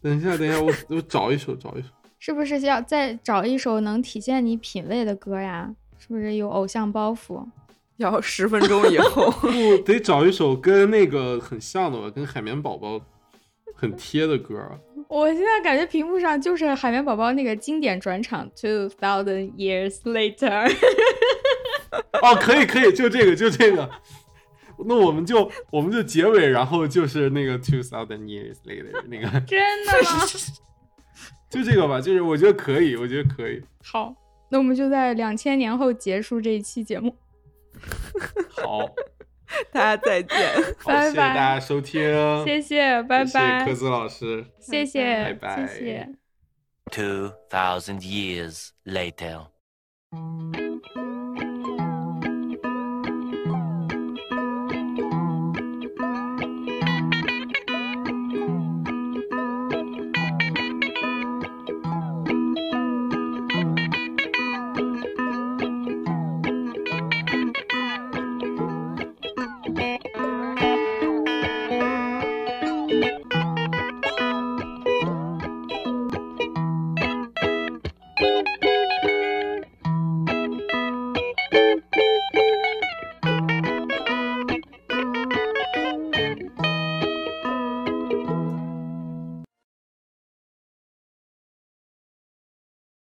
等一下，等一下，我我找一首，找一首。是不是要再找一首能体现你品味的歌呀？是不是有偶像包袱？要十分钟以后，不得找一首跟那个很像的吧？跟海绵宝宝很贴的歌。我现在感觉屏幕上就是海绵宝宝那个经典转场，Two Thousand Years Later。哦，可以可以，就这个就这个。那我们就我们就结尾，然后就是那个 Two Thousand Years Later 那个。真的吗？就这个吧，就是我觉得可以，我觉得可以。好，那我们就在两千年后结束这一期节目。好，大家再见，拜拜，谢谢大家收听，谢谢，拜拜，谢谢科子老师，谢谢，拜拜，谢谢。Two thousand years later.